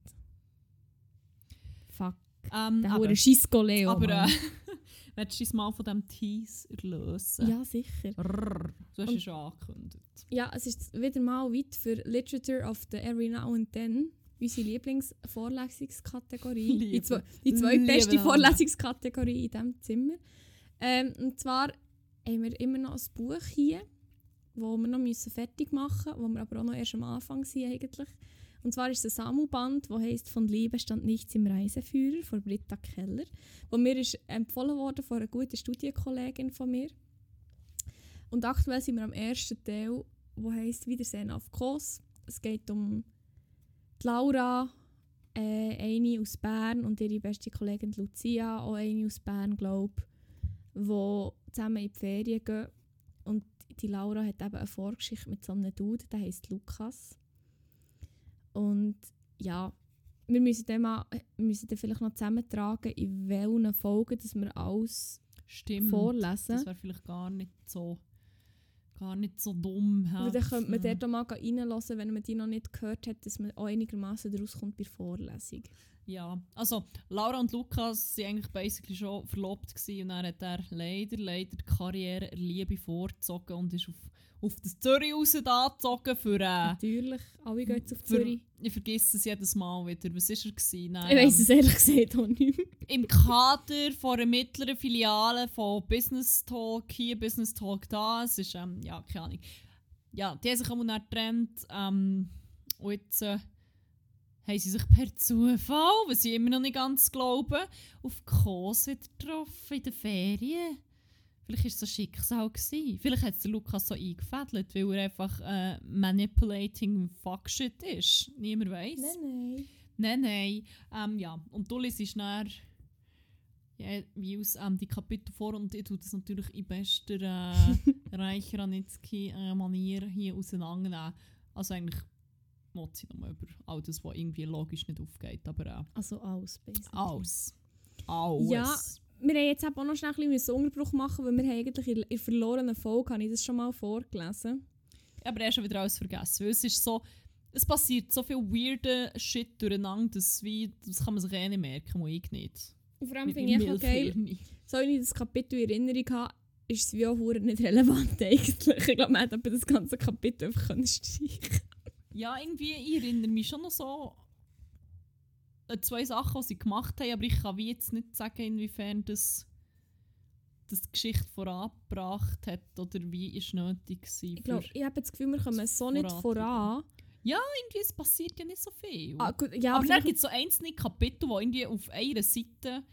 Fuck. Ähm, Der aber hure Schisco-Leo. [LAUGHS] aber äh, [LAUGHS] willst du uns mal von diesem Tease erlösen? Ja, sicher. Rrrr. Du hast es schon angekündigt. Ja, es ist wieder mal weit für Literature of the Every Now and Then. Unsere Lieblingsvorlesungskategorie. [LAUGHS] Die, Liebe. die zweitbeste Liebe Name. Vorlesungskategorie in diesem Zimmer. Ähm, und zwar haben wir immer noch ein Buch hier, wo wir noch müssen fertig machen müssen, wo wir aber auch noch erst am Anfang sind eigentlich. Und zwar ist es ein Samu-Band, das heisst «Von Liebe stand nichts im Reiseführer» von Britta Keller, wo mir ist empfohlen worden von einer guten Studienkollegin von mir. Und aktuell sind wir am ersten Teil, wo heisst «Wiedersehen auf Kos». Es geht um die Laura, äh, eine aus Bern und ihre beste Kollegin Lucia, auch eine aus Bern, glaube ich, die zusammen in die Ferien gehen. Und die Laura hat eben eine Vorgeschichte mit so einem Dude, der heisst Lukas. Und ja, wir müssen dann, mal, müssen dann vielleicht noch zusammentragen, in welchen Folgen dass wir alles Stimmt. vorlesen. Das wäre vielleicht gar nicht so, gar nicht so dumm. Weil dann könnte man helfen. dort auch mal reinhören, wenn man die noch nicht gehört hat, dass man auch einigermaßen daraus kommt bei der Vorlesung. Ja, also Laura und Lukas waren eigentlich basically schon verlobt gewesen, und dann hat er leider, leider die Karriere Liebe vorgezogen und ist auf, auf das Zürich raus da gezogen für... Äh, Natürlich, alle gehen jetzt auf für Zürich. ich vergesse es jedes Mal wieder. Was war er? Gewesen? Nein, Ich weiss ähm, es ehrlich gesagt auch nicht mehr. Im Kader von einer mittleren Filiale von Business Talk hier, Business Talk da. Es ist, ähm, ja, keine Ahnung. Ja, die haben sich einmal dann getrennt. Ähm, und jetzt äh, haben sie sich per Zufall, was ich immer noch nicht ganz glaube, auf Kos wieder getroffen in den Ferien. Vielleicht war es so Schicksal. Gewesen. Vielleicht hat es Lukas so eingefädelt, weil er einfach äh, manipulating fuckshit ist. Niemand weiß. nein. Nein, nein. Ähm, ja, und du liest dann ja, wie aus ähm, die Kapitel vor und ich tue das natürlich in bester äh, [LAUGHS] Reich Ranitzky-Manier hier auseinandernehmen. Also eigentlich muss ich nochmal über all das, was irgendwie logisch nicht aufgeht, aber äh, Also alles, basically. alles. Alles. Ja. Wir haben jetzt auch noch schnell ein bisschen einen Unterbruch machen, weil wir haben eigentlich in der verlorenen Folge, habe ich das schon mal vorgelesen. Aber er hat schon wieder alles vergessen, weil es ist so, es passiert so viel weirde Shit durcheinander, dass wie, das kann man sich eh nicht merken, muss ich nicht. Und vor allem finde ich auch geil, Milchhirn. so ich das Kapitel in Erinnerung habe, ist es wie auch nicht relevant [LAUGHS] eigentlich. Ich glaube, man hätte das ganze Kapitel einfach können streichen Ja, irgendwie, ich erinnere mich schon noch so zwei Sachen, die sie gemacht haben, aber ich kann wie jetzt nicht sagen, inwiefern das, das die Geschichte vorangebracht hat oder wie es nötig war. Ich glaube, ich habe das Gefühl, wir kommen so nicht voran. irgendwie, es passiert ja nicht so viel. Ah, gut, ja, aber dann gibt es so einzelne Kapitel, wo irgendwie auf einer Seite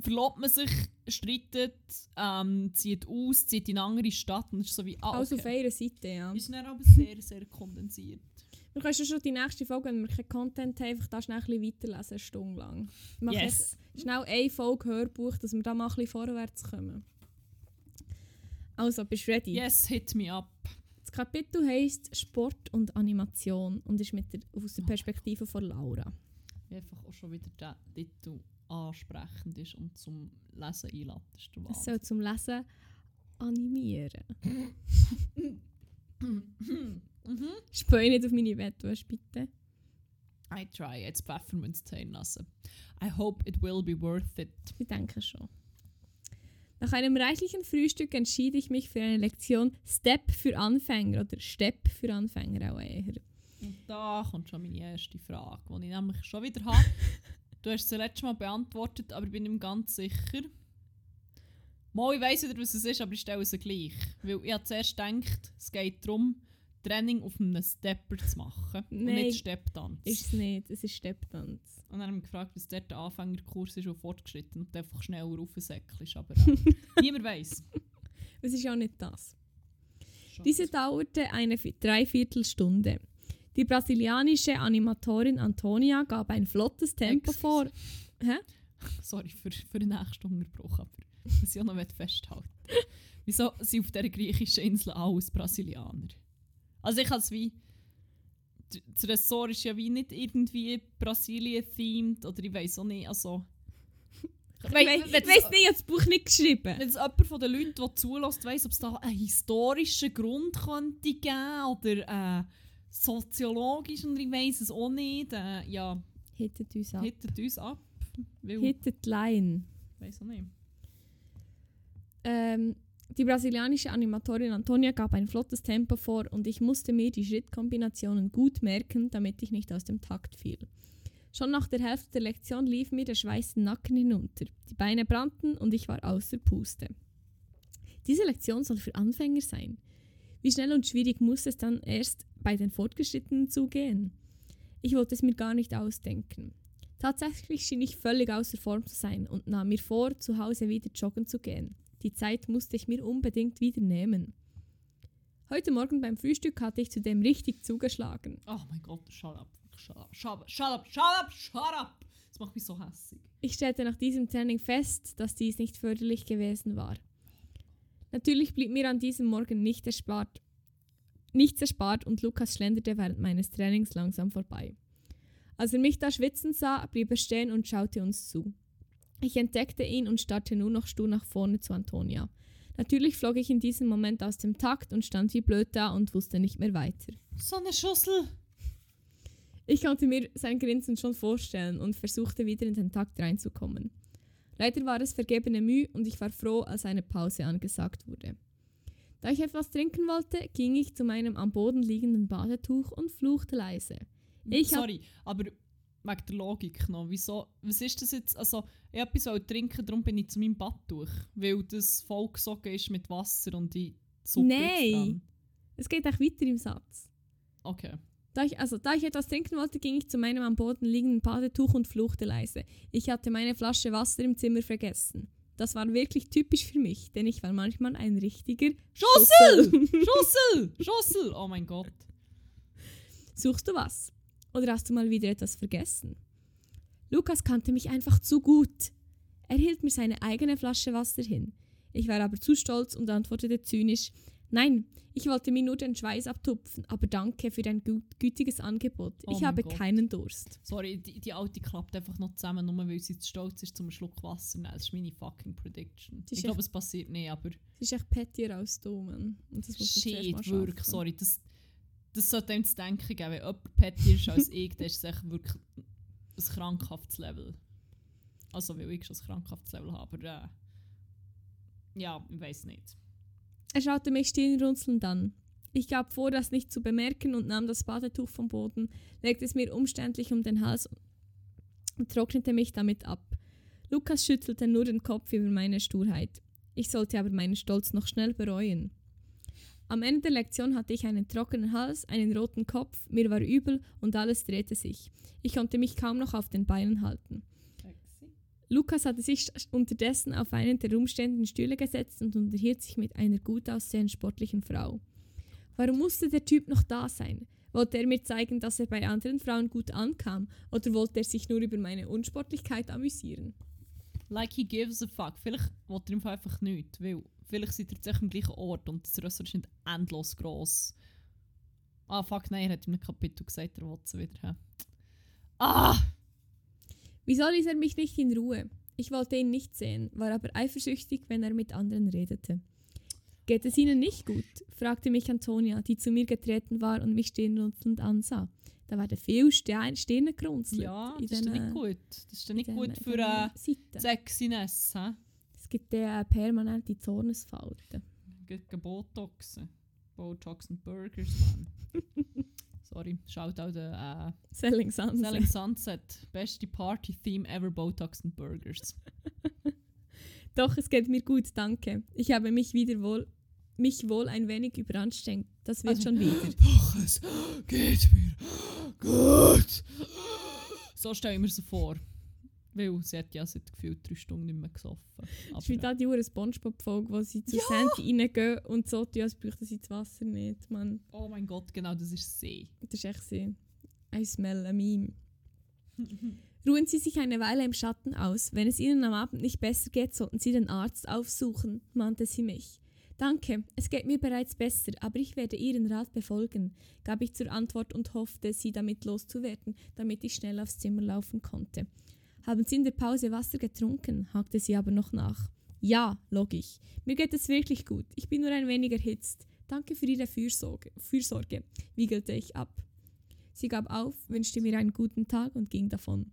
verlobt man sich, streitet, ähm, zieht aus, zieht in eine andere Stadt und ist so wie, ah, auf okay. einer Seite, ja. Ist dann aber sehr, sehr kondensiert. Wir können schon die nächste Folge, wenn wir keinen Content haben, einfach da schnell ein bisschen weiterlesen, eine Stunde lang. Wir machen Yes. schnell eine Folge Hörbuch, dass wir da mal ein bisschen vorwärts kommen. Also, bist du ready? Yes, hit me up. Das Kapitel heisst Sport und Animation und ist mit der, aus Oh. der Perspektive von Laura. Wie einfach auch schon wieder der Titel ansprechend ist und zum Lesen einladen. Es soll zum Lesen animieren. [LAUGHS] mhm. Speu nicht auf meine Bettwäsche, bitte. I try, jetzt Pfefferminz zählen lassen. I hope it will be worth it. Ich denke schon. Nach einem reichlichen Frühstück entschied ich mich für eine Lektion Step für Anfänger oder Step für Anfänger auch eher. Und da kommt schon meine erste Frage, die ich nämlich schon wieder habe. du hast sie letztes Mal beantwortet, aber ich bin nicht ganz sicher. Mal, ich weiss wieder, was es ist, aber ich stelle sie gleich. Weil ich habe zuerst gedacht, es geht darum, Training auf einem Stepper zu machen und Nein. nicht Stepptanz. Ist es nicht, es ist Stepptanz. Und dann haben wir gefragt, was dort der Anfängerkurs ist und fortgeschritten und einfach schneller raufsäckelst. Aber äh, [LAUGHS] niemand weiß. Es ist ja nicht das. Diese dauerte eine Vi- Dreiviertelstunde. Die brasilianische Animatorin Antonia gab ein flottes Tempo Excuse. vor. Hä? [LAUGHS] Sorry für, für den nächsten Unterbruch, aber was ich auch noch festhalten Wieso sind auf dieser griechischen Insel alles Brasilianer? Also ich als wie... Das Ressort ist ja wie nicht irgendwie Brasilien-themed oder ich weiß auch nicht, also... Ich weiss, weiss nicht, ich habe das Buch nicht geschrieben. Wenn es jemand von den Leuten, der zulässt, weiss, ob es da einen historischen Grund könnte geben oder äh, soziologisch und ich weiß es auch nicht. Äh, ja, Hittet uns ab. hittet uns ab. Hittet Line. weiß auch nicht. Ähm, die brasilianische Animatorin Antonia gab ein flottes Tempo vor und ich musste mir die Schrittkombinationen gut merken, damit ich nicht aus dem Takt fiel. Schon nach der Hälfte der Lektion lief mir der Schweiß den Nacken hinunter. Die Beine brannten und ich war außer Puste. Diese Lektion soll für Anfänger sein. Wie schnell und schwierig muss es dann erst bei den Fortgeschrittenen zugehen? Ich wollte es mir gar nicht ausdenken. Tatsächlich schien ich völlig außer Form zu sein und nahm mir vor, zu Hause wieder joggen zu gehen. Die Zeit musste ich mir unbedingt wieder nehmen. Heute Morgen beim Frühstück hatte ich zudem richtig zugeschlagen. Oh mein Gott, shut up. Shut up, shut up, shut up, shut up, shut up. Das macht mich so hässig. Ich stellte nach diesem Training fest, dass dies nicht förderlich gewesen war. Natürlich blieb mir an diesem Morgen nicht erspart, nichts erspart und Lukas schlenderte während meines Trainings langsam vorbei. Als er mich da schwitzen sah, blieb er stehen und schaute uns zu. Ich entdeckte ihn und starrte nur noch stur nach vorne zu Antonia. Natürlich flog ich in diesem Moment aus dem Takt und stand wie blöd da und wusste nicht mehr weiter. So eine Schüssel. Ich konnte mir sein Grinsen schon vorstellen und versuchte wieder in den Takt reinzukommen. Leider war es vergebene Mühe und ich war froh, als eine Pause angesagt wurde. Da ich etwas trinken wollte, ging ich zu meinem am Boden liegenden Badetuch und fluchte leise. Ich hab- Sorry, aber wegen der Logik noch. Wieso, was ist das jetzt? Also, ich habe etwas trinken, darum bin ich zu meinem Bad durch. Weil das vollgesogen ist mit Wasser und ich Suppe Nein. Es geht auch weiter im Satz. Okay. Da ich, also, da ich etwas trinken wollte, ging ich zu meinem am Boden liegenden Badetuch und fluchte leise. Ich hatte meine Flasche Wasser im Zimmer vergessen. Das war wirklich typisch für mich, denn ich war manchmal ein richtiger Schussel! Schussel. Schussel! [LAUGHS] Schussel! Oh mein Gott. Suchst du was? Oder hast du mal wieder etwas vergessen? Lukas kannte mich einfach zu gut. Er hielt mir seine eigene Flasche Wasser hin. Ich war aber zu stolz und antwortete zynisch: Nein, ich wollte mir nur den Schweiß abtupfen, aber danke für dein gut, gütiges Angebot. Oh ich habe Gott. keinen Durst. Sorry, die, die Alte klappt einfach noch zusammen, nur weil sie zu stolz ist, zum Schluck Wasser nehmen. Das ist meine fucking Prediction. Ich glaube, es passiert nicht, aber Es ist echt man zuerst shit, wirklich, sorry. Das, das sollte einem zu denken geben. Wenn jemand petty ist als [LAUGHS] ich, dann ist es echt wirklich ein krankhaftes Level. Also, weil ich schon ein krankhaftes Level habe, aber äh, ja, ich weiß nicht. Er schaute mich stirnrunzelnd an. Ich gab vor, das nicht zu bemerken und nahm das Badetuch vom Boden, legte es mir umständlich um den Hals und trocknete mich damit ab. Lukas schüttelte nur den Kopf über meine Sturheit. Ich sollte aber meinen Stolz noch schnell bereuen. Am Ende der Lektion hatte ich einen trockenen Hals, einen roten Kopf, mir war übel und alles drehte sich. Ich konnte mich kaum noch auf den Beinen halten. Lukas hatte sich unterdessen auf einen der rumstehenden Stühle gesetzt und unterhielt sich mit einer gut aussehenden sportlichen Frau. Warum musste der Typ noch da sein? Wollte er mir zeigen, dass er bei anderen Frauen gut ankam, oder wollte er sich nur über meine Unsportlichkeit amüsieren? Like he gives a fuck. Vielleicht will er einfach nichts, weil vielleicht seid ihr tatsächlich am gleichen Ort und das Ressort ist nicht endlos gross. Ah, fuck, nein, er hat in einem Kapitel gesagt, er will sie wieder haben. Ah! Wieso ließ er mich nicht in Ruhe? Ich wollte ihn nicht sehen, war aber eifersüchtig, wenn er mit anderen redete. Geht es Ihnen nicht gut? fragte mich Antonia, die zu mir getreten war und mich stirnrunzelnd ansah. Da war der viel Stirn Stirne gerunzelt. Ja, das ist dann nicht gut. Das ist dann nicht gut für äh, Seiten. Sexiness, hä? Gibt äh, permanente Zornesfalten. Gegen Botoxen. Botox und Burgers, man. [LAUGHS] Sorry, schaut auch den äh, Selling Sunset. Selling Sunset. Beste Party-Theme ever, Botox und Burgers. [LAUGHS] Doch, es geht mir gut, danke. Ich habe mich wieder wohl, mich wohl ein wenig überanstrengt. Das wird Also- schon wieder. [GASPS] Doch, es geht mir gut. So stelle ich mir so vor. Weil sie hat ja seit gefühlt drei Stunden nicht mehr gesoffen. Das ist wie da die Hure Spongebob-Folge, wo sie zu Ja! Sandy reingehen und so tun, als bräuchten sie das Wasser nicht. Man, oh mein Gott, genau, das ist sie. das ist echt so. I smell a meme. [LAUGHS] Ruhen Sie sich eine Weile im Schatten aus. Wenn es Ihnen am Abend nicht besser geht, sollten Sie den Arzt aufsuchen, mahnte sie mich. Danke, es geht mir bereits besser, aber ich werde Ihren Rat befolgen, gab ich zur Antwort und hoffte, sie damit loszuwerden, damit ich schnell aufs Zimmer laufen konnte. Haben Sie in der Pause Wasser getrunken? hakte sie aber noch nach. Ja, log ich. Mir geht es wirklich gut. Ich bin nur ein wenig erhitzt. Danke für Ihre Fürsorge, Fürsorge, wiegelte ich ab. Sie gab auf, wünschte mir einen guten Tag und ging davon.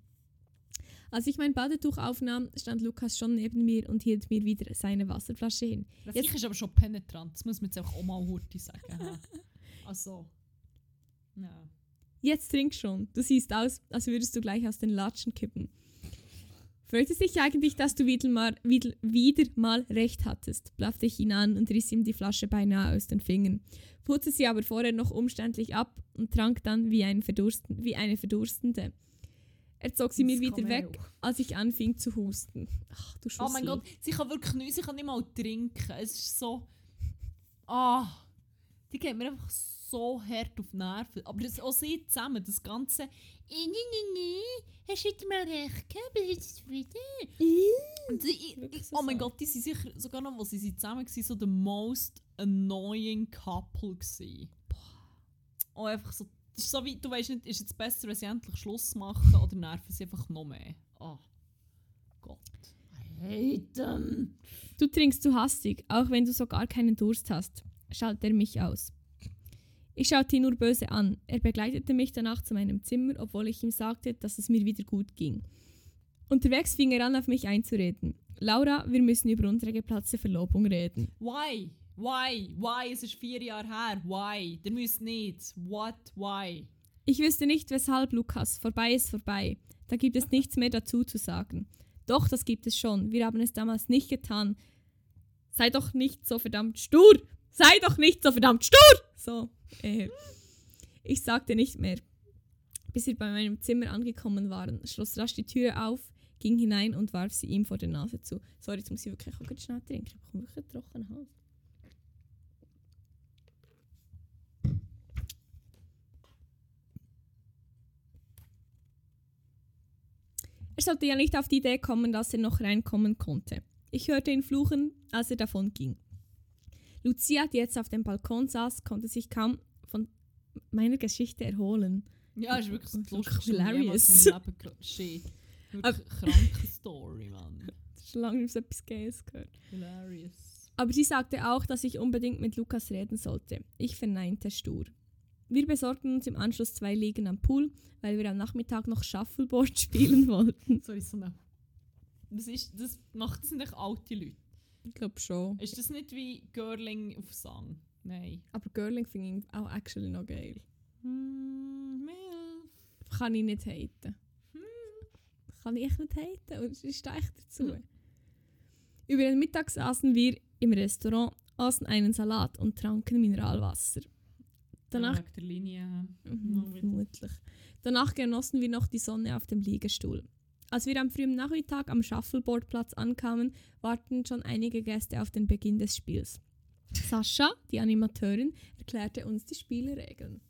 Als ich mein Badetuch aufnahm, stand Lukas schon neben mir und hielt mir wieder seine Wasserflasche hin. Rafik ist aber schon penetrant, das muss man jetzt auch mal hurti sagen. [LAUGHS] also. Ja. Jetzt trink schon. Du siehst aus, als würdest du gleich aus den Latschen kippen. Freut es dich eigentlich, dass du wieder mal, wieder, wieder mal recht hattest? blaffte ich ihn an und riss ihm die Flasche beinahe aus den Fingern, putzte sie aber vorher noch umständlich ab und trank dann wie, ein Verdursten, wie eine Verdurstende. Er zog sie mir Das wieder weg, auch. als ich anfing zu husten. Ach, du Schussel. Oh mein Gott, sie kann wirklich nichts, sie kann nicht mal trinken. Es ist so. Ah. die geht mir einfach so hart auf die Nerven. Aber das, auch sie zusammen, das ganze. «Äh, nee, nee, nee, hast du heute mal recht gehabt, aber jetzt ist es wieder. Und die, ich, Wirklich ich, so oh mein so. Gott, die sind sicher, sogar noch, als sie zusammen waren, so the most annoying couple gewesen. Oh, einfach so, so wie, du weißt nicht, ist es besser, wenn sie endlich Schluss machen oder nerven sie einfach noch mehr? Oh Gott. Hate them. Du trinkst zu hastig, auch wenn du so gar keinen Durst hast, schalt er mich aus. Ich schaute ihn nur böse an. Er begleitete mich danach zu meinem Zimmer, obwohl ich ihm sagte, dass es mir wieder gut ging. Unterwegs fing er an, auf mich einzureden. Laura, wir müssen über unsere geplatzte Verlobung reden. Why? Why? Why? Es ist vier Jahre her. Why? Der müsst nicht. What? Why? Ich wüsste nicht, weshalb, Lukas. Vorbei ist vorbei. Da gibt es nichts mehr dazu zu sagen. Doch, das gibt es schon. Wir haben es damals nicht getan. Sei doch nicht so verdammt stur! Sei doch nicht so verdammt stur! So, äh. Ich sagte nicht mehr. Bis wir bei meinem Zimmer angekommen waren, schloss rasch die Tür auf, ging hinein und warf sie ihm vor der Nase zu. Sorry, jetzt muss ich wirklich auch schnell trinken. Ich bekomme wirklich einen trockenen Hals. Er sollte ja nicht auf die Idee kommen, dass er noch reinkommen konnte. Ich hörte ihn fluchen, als er davon ging. Lucia, die jetzt auf dem Balkon saß, konnte sich kaum von meiner Geschichte erholen. Ja, ist wirklich das [LAUGHS] Lustigste, ich hilarious. gehört Shit. Wirklich kranke Story, Mann. [LAUGHS] Das ist schon lange nicht so etwas Geiles gehört. Hilarious. Aber sie sagte auch, dass ich unbedingt mit Lukas reden sollte. Ich verneinte stur. Wir besorgten uns im Anschluss zwei Liegen am Pool, weil wir am Nachmittag noch Shuffleboard [LAUGHS] spielen wollten. Sorry, so eine... Das, ist, das macht das nicht alte Leute. Ich glaube schon. Ist das nicht wie Girling auf Sang? Nein. Aber Girling finde ich auch actually noch geil. Hm, Milf. Kann ich nicht haten. Kann ich echt nicht haten. Und ich stehe echt dazu. Hm. Über den Mittag saßen wir im Restaurant, aßen einen Salat und tranken Mineralwasser. Danach der Linie. Mhm, vermutlich. Danach genossen wir noch die Sonne auf dem Liegestuhl. Als wir am frühen Nachmittag am Shuffleboardplatz ankamen, warten schon einige Gäste auf den Beginn des Spiels. Sascha, die Animateurin, erklärte uns die Spielregeln.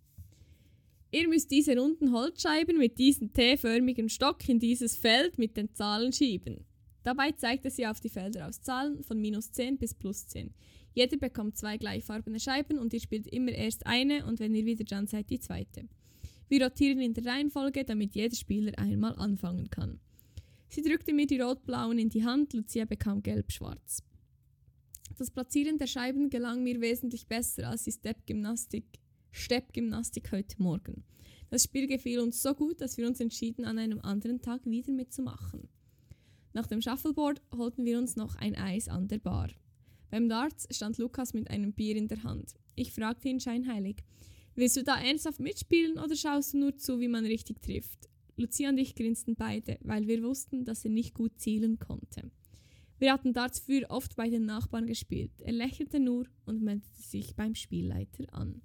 Ihr müsst diese runden Holzscheiben mit diesem T-förmigen Stock in dieses Feld mit den Zahlen schieben. Dabei zeigte sie auf die Felder aus Zahlen von minus 10 bis plus 10. Jeder bekommt zwei gleichfarbene Scheiben und ihr spielt immer erst eine und wenn ihr wieder dran seid, die zweite. Wir rotieren in der Reihenfolge, damit jeder Spieler einmal anfangen kann. Sie drückte mir die rot-blauen in die Hand, Lucia bekam gelb-schwarz. Das Platzieren der Scheiben gelang mir wesentlich besser als die Step-Gymnastik Steppgymnastik heute Morgen. Das Spiel gefiel uns so gut, dass wir uns entschieden, an einem anderen Tag wieder mitzumachen. Nach dem Shuffleboard holten wir uns noch ein Eis an der Bar. Beim Darts stand Lukas mit einem Bier in der Hand. Ich fragte ihn scheinheilig: Willst du da ernsthaft mitspielen oder schaust du nur zu, wie man richtig trifft? Lucia und ich grinsten beide, weil wir wussten, dass er nicht gut zielen konnte. Wir hatten früher oft bei den Nachbarn gespielt. Er lächelte nur und meldete sich beim Spielleiter an.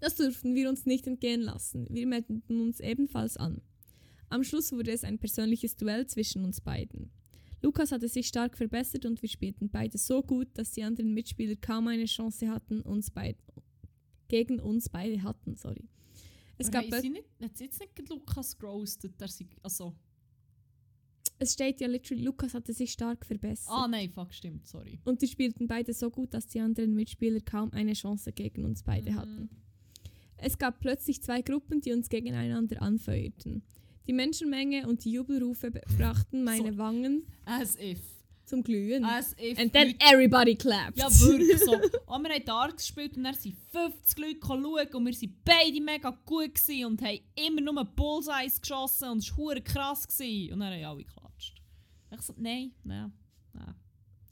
Das durften wir uns nicht entgehen lassen. Wir meldeten uns ebenfalls an. Am Schluss wurde es ein persönliches Duell zwischen uns beiden. Lukas hatte sich stark verbessert und wir spielten beide so gut, dass die anderen Mitspieler kaum eine Chance hatten, uns beid gegen uns beide hatten. Sorry. Es, gab gab sie nicht, hat sie jetzt nicht Lukas gerostet? Der sie, also, es steht ja literally, Lukas hatte sich stark verbessert. ah nein, fuck, stimmt, sorry. Und wir spielten beide so gut, dass die anderen Mitspieler kaum eine Chance gegen uns beide Mhm. hatten. Es gab plötzlich zwei Gruppen, die uns gegeneinander anfeuerten. Die Menschenmenge und die Jubelrufe be- brachten [LAUGHS] meine So. Wangen As if. Zum Glühen. As if And then Leute- everybody claps. Ja, wirklich so. Und [LAUGHS] wir haben Darts gespielt und dann sind 50 Leute schauen und wir waren beide mega gut gewesen und haben immer nur Bullseyes geschossen und es war krass. Gewesen. Und dann haben alle geklatscht. Ich so, nein, nein, nein.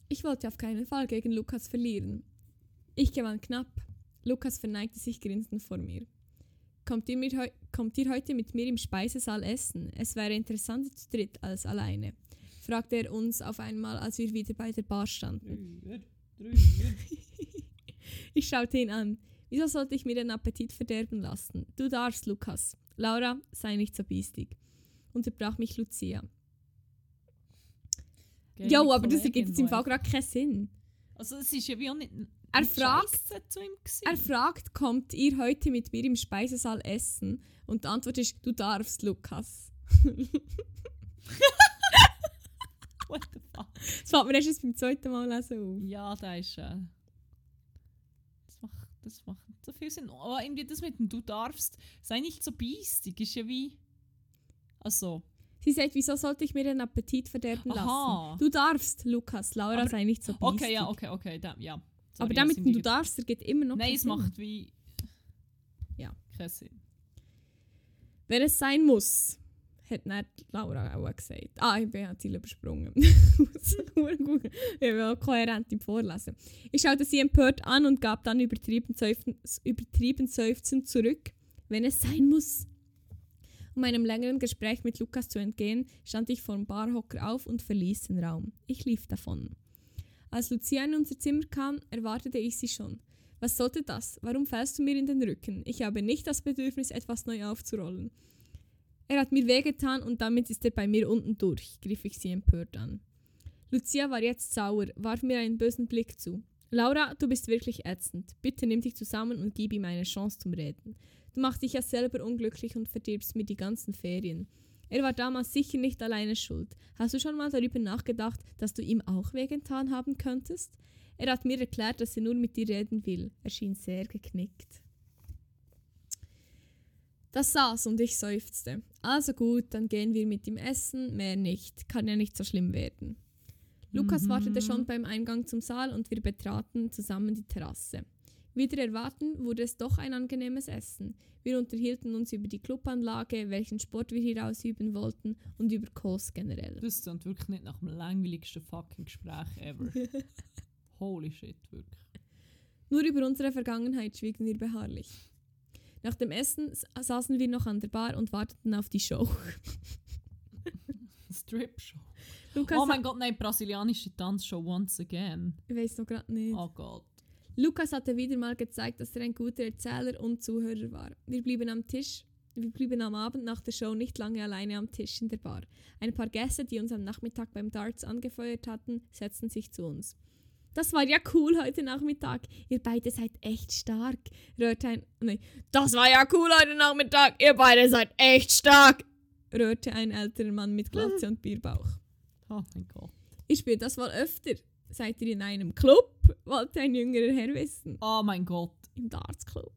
Ich wollte auf keinen Fall gegen Lukas verlieren. Ich gewann knapp. Lukas verneigte sich grinsend vor mir. Kommt ihr, kommt ihr heute mit mir im Speisesaal essen? Es wäre interessanter zu dritt als alleine, fragte er uns auf einmal, als wir wieder bei der Bar standen. Drüber, drüber. [LAUGHS] Ich schaute ihn an. Wieso sollte ich mir den Appetit verderben lassen? Du darfst, Lukas. Laura, sei nicht so biestig. Unterbrach mich Lucia. Jo, aber das ergibt jetzt im Fall gerade keinen Sinn. Also es ist ja wie auch nicht... Er fragt-. Er fragt, kommt ihr heute mit mir im Speisesaal essen? Und die Antwort ist, du darfst, Lukas. [LAUGHS] [LAUGHS] What the fuck? Das fällt mir erst jetzt beim zweiten Mal lesen auf. Ja, da ist... Äh, das, macht, das macht nicht so viel Sinn. Aber irgendwie das mit dem «Du darfst» sei nicht so biestig. Ist ja wie... Also... Sie sagt, wieso sollte ich mir den Appetit verderben Aha. lassen? Du darfst, Lukas. Laura, Aber- sei nicht so biestig. Okay, ja, okay, okay. Da, ja. Sorry, Aber damit du darfst, der geht immer noch Nein, es Sinn. macht wie... Ja. Keinen Sinn. Wenn es sein muss, hat nicht Laura auch gesagt. Ah, ich bin Ziel übersprungen. [LAUGHS] Ich bin auch kohärent Vorlesen. Ich schaute sie empört an und gab dann übertrieben, seufzen, übertrieben seufzend zurück. Wenn es sein muss. Um einem längeren Gespräch mit Lukas zu entgehen, stand ich vor dem Barhocker auf und verließ den Raum. Ich lief davon. Als Lucia in unser Zimmer kam, erwartete ich sie schon. Was sollte das? Warum fällst du mir in den Rücken? Ich habe nicht das Bedürfnis, etwas neu aufzurollen. Er hat mir wehgetan und damit ist er bei mir unten durch, griff ich sie empört an. Lucia war jetzt sauer, warf mir einen bösen Blick zu. Laura, du bist wirklich ätzend. Bitte nimm dich zusammen und gib ihm eine Chance zum Reden. Du machst dich ja selber unglücklich und verdirbst mir die ganzen Ferien. Er war damals sicher nicht alleine schuld. Hast du schon mal darüber nachgedacht, dass du ihm auch wehgetan haben könntest? Er hat mir erklärt, dass er nur mit dir reden will. Er schien sehr geknickt. Das saß und ich seufzte. Also gut, dann gehen wir mit ihm essen, mehr nicht. Kann ja nicht so schlimm werden. Lukas Mhm. wartete schon beim Eingang zum Saal und wir betraten zusammen die Terrasse. Wieder erwarten wurde es doch ein angenehmes Essen. Wir unterhielten uns über die Clubanlage, welchen Sport wir hier ausüben wollten und über Kurs generell. Das klingt wirklich nicht nach dem langweiligsten fucking Gespräch ever. [LAUGHS] Holy shit, wirklich. Nur über unsere Vergangenheit schwiegen wir beharrlich. Nach dem Essen saßen wir noch an der Bar und warteten auf die Show. [LAUGHS] Strip-Show. Oh mein Gott, nein, brasilianische Tanzshow once again. ich weiß noch gerade nicht. Oh Gott. Lukas hatte wieder mal gezeigt, dass er ein guter Erzähler und Zuhörer war. Wir blieben am Tisch. Wir blieben am Abend nach der Show nicht lange alleine am Tisch in der Bar. Ein paar Gäste, die uns am Nachmittag beim Darts angefeuert hatten, setzten sich zu uns. Das war ja cool heute Nachmittag. Ihr beide seid echt stark. Röhrte ein. Nee. Das war ja cool heute Nachmittag. Ihr beide seid echt stark. Röhrte ein älterer Mann mit Glatze und Bierbauch. Oh mein Gott. Ich spiele das wohl öfter. Seid ihr in einem Club? Wollte ein jüngerer Herr wissen. Oh mein Gott. Im Darts Club.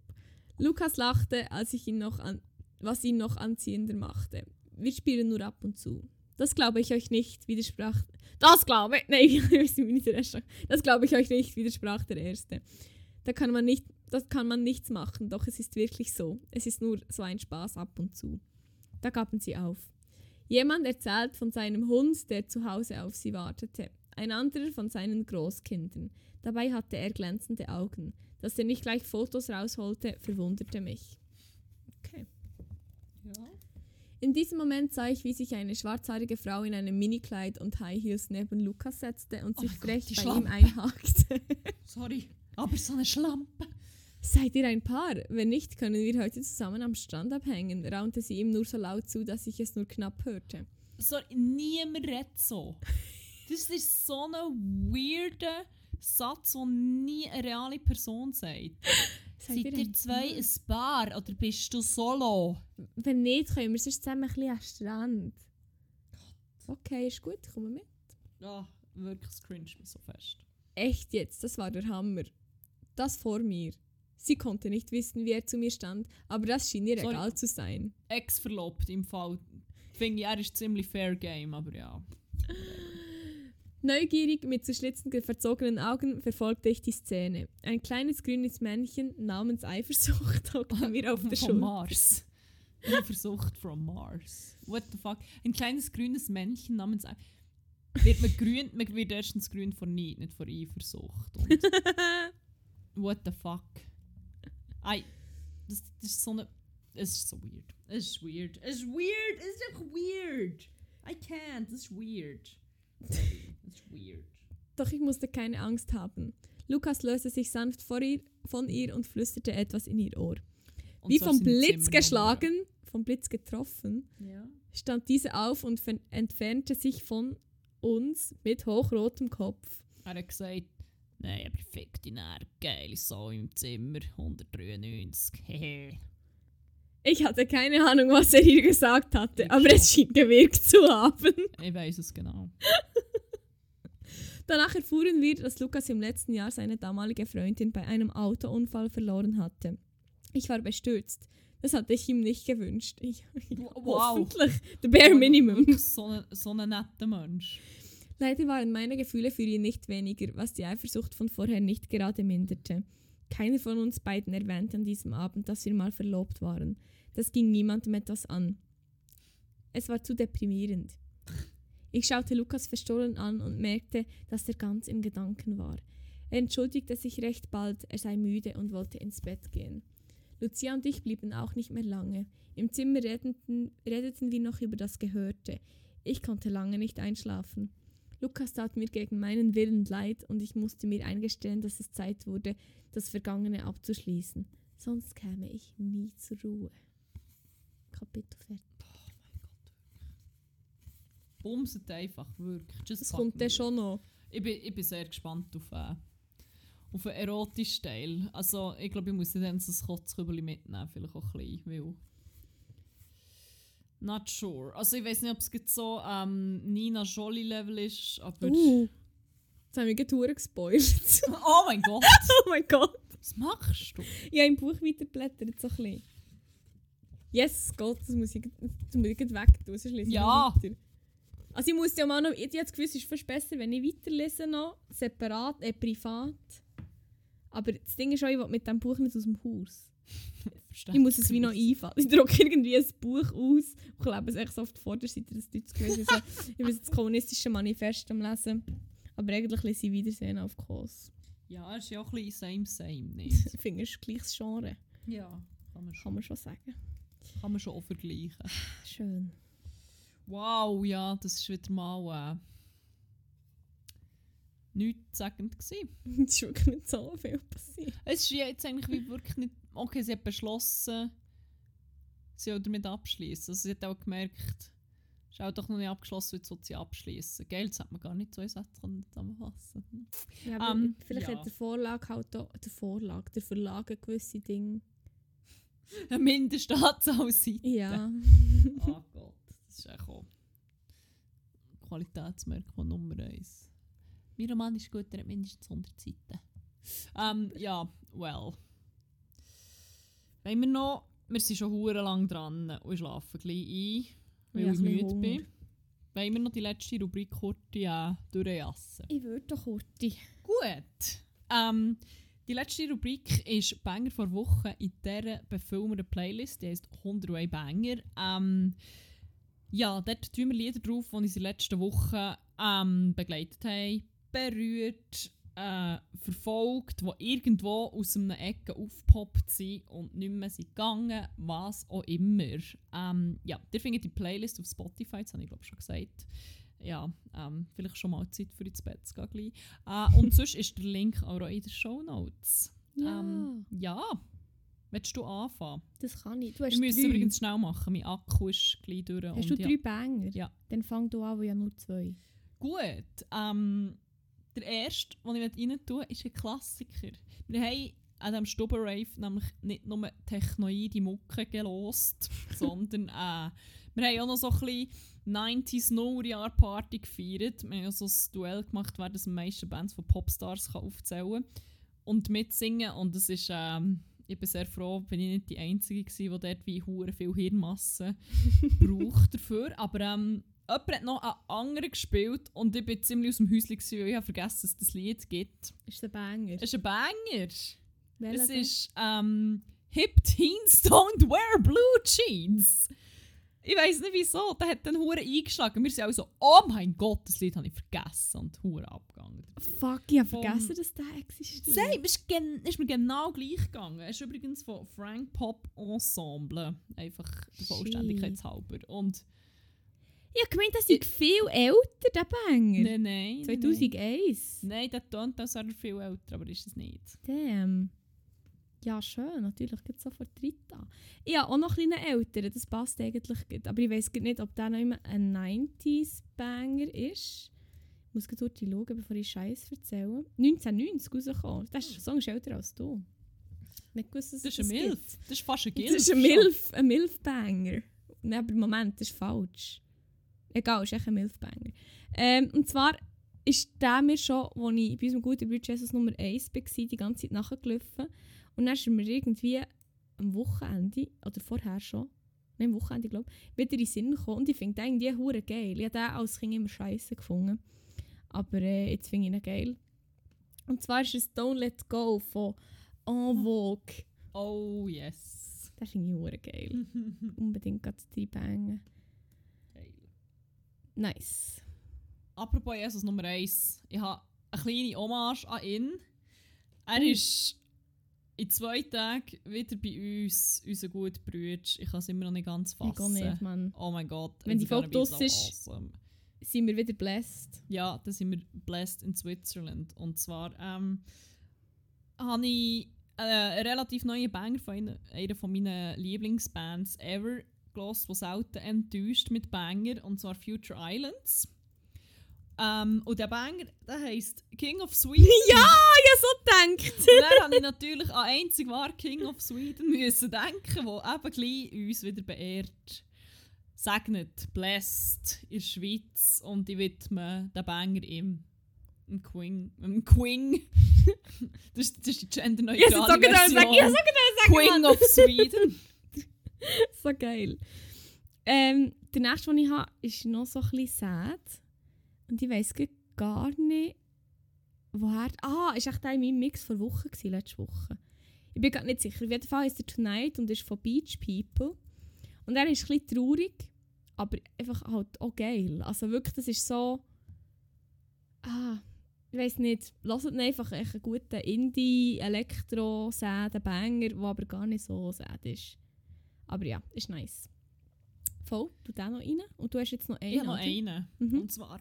Lukas lachte, als ich ihn noch an, was ihn noch anziehender machte. Wir spielen nur ab und zu. Das glaube ich euch nicht, widersprach. Das glaube ich. [LAUGHS] Nein, Das glaube ich euch nicht, widersprach der Erste. Da kann man nicht, das kann man nichts machen, doch es ist wirklich so. Es ist nur so ein Spaß ab und zu. Da gaben sie auf. Jemand erzählt von seinem Hund, der zu Hause auf sie wartete. Ein anderer von seinen Großkindern. Dabei hatte er glänzende Augen. Dass er nicht gleich Fotos rausholte, verwunderte mich. Okay. Ja. In diesem Moment sah ich, wie sich eine schwarzhaarige Frau in einem Minikleid und High Heels neben Lukas setzte und Oh sich Gott, frech die bei Schlampe. ihm einhakte. [LAUGHS] Sorry. Aber so eine Schlampe. Seid ihr ein Paar? Wenn nicht, können wir heute zusammen am Strand abhängen, raunte sie ihm nur so laut zu, dass ich es nur knapp hörte. Sorry, niemand redet so. Das ist so ein weirder Satz, den nie eine reale Person sagt. Seid ihr zwei ein Paar oder bist du solo? Wenn nicht, können wir sonst zusammen ein bisschen an den Strand. Okay, ist gut, komm mit. Ja, wirklich, es cringe mich so fest. Echt jetzt, das war der Hammer. Das vor mir. Sie konnte nicht wissen, wie er zu mir stand, aber das schien ihr Sorry. egal zu sein. Ex-verlobt im Fall. Finde ich, er ist ziemlich fair game, aber ja. [LAUGHS] Neugierig mit zerschlitzten, verzogenen Augen verfolgte ich die Szene. Ein kleines grünes Männchen namens Eifersucht [LAUGHS] hockte mir auf der Von Schulter. Mars. Eine Versucht from Mars. What the fuck? Ein kleines grünes Männchen namens. Ei- Wird man grün, man wird erstens grün vor Neid, nicht vor Eifersucht. Und [LAUGHS] what the fuck? Ei, das, das ist so eine. Es ist so weird. Es ist weird. Es ist weird. Es ist einfach weird. I can't. Es ist weird. [LAUGHS] Doch ich musste keine Angst haben. Lukas löste sich sanft ihr, von ihr und flüsterte etwas in ihr Ohr. Und Wie zwar vom Blitz geschlagen, vom Blitz getroffen, Ja. stand diese auf und entfernte sich von uns mit hochrotem Kopf. Er hat gesagt, nein, eine perfekte Nähr, geile Sau im Zimmer, 193, hehe. Ich hatte keine Ahnung, was er ihr gesagt hatte, Ich aber es schon. schien gewirkt zu haben. Ich weiß es genau. Danach erfuhren wir, dass Lukas im letzten Jahr seine damalige Freundin bei einem Autounfall verloren hatte. Ich war bestürzt. Das hatte ich ihm nicht gewünscht. Ich, Wow. Hoffentlich. The bare minimum. [LAUGHS] So ein so ein netter Mensch. Leider waren meine Gefühle für ihn nicht weniger, was die Eifersucht von vorher nicht gerade minderte. Keiner von uns beiden erwähnte an diesem Abend, dass wir mal verlobt waren. Das ging niemandem etwas an. Es war zu deprimierend. Ich schaute Lukas verstohlen an und merkte, dass er ganz in Gedanken war. Er entschuldigte sich recht bald, er sei müde und wollte ins Bett gehen. Lucia und ich blieben auch nicht mehr lange. Im Zimmer redeten, redeten wir noch über das Gehörte. Ich konnte lange nicht einschlafen. Lukas tat mir gegen meinen Willen leid und ich musste mir eingestehen, dass es Zeit wurde, das Vergangene abzuschließen. Sonst käme ich nie zur Ruhe. Kapitel fertig. Bumset einfach, wirklich. Just Das kommt dann schon noch. Ich bin, ich bin sehr gespannt auf, äh, auf einen erotischen Teil. Also, ich glaube, ich muss dann so ein Kotzkübel mitnehmen, vielleicht auch ein bisschen, weil... Not sure. Also, ich weiß nicht, ob es jetzt so ähm, Nina Jolie-Level ist, aber... Uh, jetzt haben wir gerade gespoilt. [LAUGHS] Oh mein Gott! [LAUGHS] oh mein Gott. Was machst du? Ich habe im Buch weiterblättert, so ein bisschen. Yes, Gott, das muss ich, das muss ich weg tun, sonst lese ich Ja. noch weiter. Also ich muss ja mal noch, ich habe das Gefühl, es ist fast besser, wenn ich weiterlese noch, separat, äh, privat. Aber das Ding ist auch, ich will mit diesem Buch nicht aus dem Haus. Ich muss es wie noch einfallen. Ich drucke irgendwie ein Buch aus und klebe es echt so auf die Vorderseite des Deutsch gewesen. So, ich bin jetzt das kommunistische Manifest am Lesen. Aber eigentlich lese ich Wiedersehen auf Kurs. Ja, es ist ja auch ein bisschen same, same, nicht? [LAUGHS] Ich finde, es ist gleiches Genre. ja, kann man, schon, Kann man schon sagen. kann man schon auch vergleichen. Schön. Wow, ja, das war wieder mal... Äh, nichtssagend gewesen. [LAUGHS] Es ist wirklich nicht so viel passiert. Es ist jetzt eigentlich wie wirklich nicht. Okay, sie hat beschlossen, sie will damit abschließen. Also sie hat auch gemerkt, es ist auch doch noch nicht abgeschlossen, jetzt will sie abschließen. Geld hat man gar nicht so in Sätzen zusammenfassen. Ja, Ähm, vielleicht ja. hat der Vorlag halt auch, der Vorlag, der Verlag gewisse Dinge. [LAUGHS] Eine Mindestanzahl. Ja. Oh Gott, das ist echt auch Qualitätsmerkmal Nummer eins. Mein Roman ist gut, er hat mindestens 100 Seiten. Ähm, ja, well. Wollen wir noch... Wir sind schon hure lang dran und schlafen gleich ein, weil Ja, ich müde bin. Wollen wir noch die letzte Rubrik kurz äh, durchjassen? ich würde doch Kurti. Gut. Ähm, die letzte Rubrik ist Banger vor Woche in dieser befilmerten Playlist. Die heisst 100 Way Banger. Ähm, ja, dort tun wir Lieder drauf, die uns in den letzten Wochen ähm, begleitet haben, berührt, äh, verfolgt, die irgendwo aus einer Ecke aufgepoppt sind und nicht mehr sind gegangen, was auch immer. Ähm, ja, ihr findet die Playlist auf Spotify, das habe ich glaube schon gesagt. Ja, ähm, vielleicht schon mal Zeit für ins Bett zu gehen. gleich. Äh, und [LAUGHS] sonst ist der Link auch in den Show Notes. Ja, Ähm, ja. Willst du anfangen? das kann ich. Du hast Wir müssen drei. übrigens schnell machen. Mein Akku ist gleich durch. Hast du ja. drei Banger? Ja. Dann fang du an, wo ja nur zwei. Gut. Ähm, der erste, den ich rein tun ist ein Klassiker. Wir haben an diesem Stubenrave nämlich nicht nur technoide Mucke gelost, [LAUGHS] sondern äh, wir haben auch noch so ein bisschen 90s Nullerjahr Party gefeiert. Wir haben so ein Duell gemacht, wer das am meisten Bands von Popstars kann aufzählen und mitsingen. Und das ist, ähm, ich bin sehr froh, bin ich nicht die Einzige gewesen, die dort wie hure viel Hirnmasse [LAUGHS] braucht dafür. Aber ähm, jemand hat noch einen anderen gespielt und ich bin ziemlich aus dem Häuschen, gewesen, weil ich habe vergessen, dass es das Lied gibt. Ist der Banger. Ist ein Banger. Welcher Es ist ähm, Hip Teens Don't Wear Blue Jeans. Ich weiß nicht wieso, der hat dann Hure eingeschlagen. Wir sind alle so, oh mein Gott, das Lied habe ich vergessen und Hure abgegangen. Fuck, ich habe vergessen, dass der existiert. Same, ist, gen ist mir genau gleich gegangen. Es ist übrigens von Frank Pop Ensemble. Einfach der. Vollständigkeit halber. Und Ich habe gemeint, das sind viel älter, der Banger. nein, nein. 2001. Nein, der als wäre er viel älter, aber ist es nicht. Damn. Ja, schön, natürlich. Geht sofort rein. Ich habe auch noch ein bisschen älter, das passt eigentlich gut. Aber ich weiß nicht, ob der noch immer ein 90s-Banger ist. Ich muss dort schauen, bevor ich Scheiß erzähle. 1990 rausgekommen. Der ist- Song ist älter als du. Nicht gewusst, dass Das ist es ein gibt. Milf. Das ist fast ein Das Gilf. ist ein Milf, ein Milf-Banger. Nein, aber Moment, das ist falsch. Egal, ist echt ein Milf-Banger. Ähm, und zwar ist der mir schon, als ich bei unserem guten Bruder Jesus Nummer 1 war, die ganze Zeit nachgelaufen. Und dann ist mir irgendwie am Wochenende, oder vorher schon, nein, am Wochenende, glaube ich, wieder in den Sinn gekommen. Und ich finde den irgendwie hure geil. Ich habe den als Kind immer scheiße gefunden. Aber äh, jetzt finde ich ihn geil. Und zwar ist es Don't Let Go von En Vogue. Oh yes. Den finde ich hure geil. [LAUGHS] Unbedingt gerade reinbangen. Nice. Apropos Jesus Nummer 1. Ich habe eine kleine Hommage an ihn. Er Oh. ist in zwei Tagen wieder bei uns, unser guter Bruder. Ich kann es immer noch nicht ganz Ich fassen. nicht, Mann. Oh mein Gott. Wenn die Folge be draus ist- Awesome. Sind wir wieder blessed. Ja, da sind wir blessed in Switzerland. Und zwar ähm, habe ich äh, einen relativ neuen Banger von einer, einer von meinen Lieblingsbands ever gelost, die selten enttäuscht mit Banger, und zwar Future Islands. Ähm, und der Banger, der heisst King of Sweden. [LAUGHS] Ja, ich habe so gedacht. Und dann habe ich natürlich an einzig wahr King of Sweden [LAUGHS] müssen denken, wo eben gleich uns wieder beehrt. Segnet, blessed in der Schweiz und ich widme den Banger ihm. Im Queen. Im Queen. [LAUGHS] das, ist, das ist die genderneutrale habe so gedacht, Version. so gedacht, sagen, Queen of Sweden. [LAUGHS] So geil. Ähm, der nächste, den ich habe, ist noch so ein bisschen sad. Und ich weiss gar nicht, woher... Ah, ist echt der in meinem Mix vor Woche gewesen, letzte Woche. Ich bin gar nicht sicher. Auf jeden Fall ist er Tonight und ist von Beach People. Und er ist ein bisschen traurig, aber einfach halt auch geil. Also wirklich, das ist so... Ah, ich weiss nicht. Lasst ihn einfach einen guten Indie, Elektro, sad Banger, der aber gar nicht so sad ist. Aber ja, ist nice. Voll, tu den noch rein. Und du hast jetzt noch einen. Ich habe noch einen. Mhm. Und zwar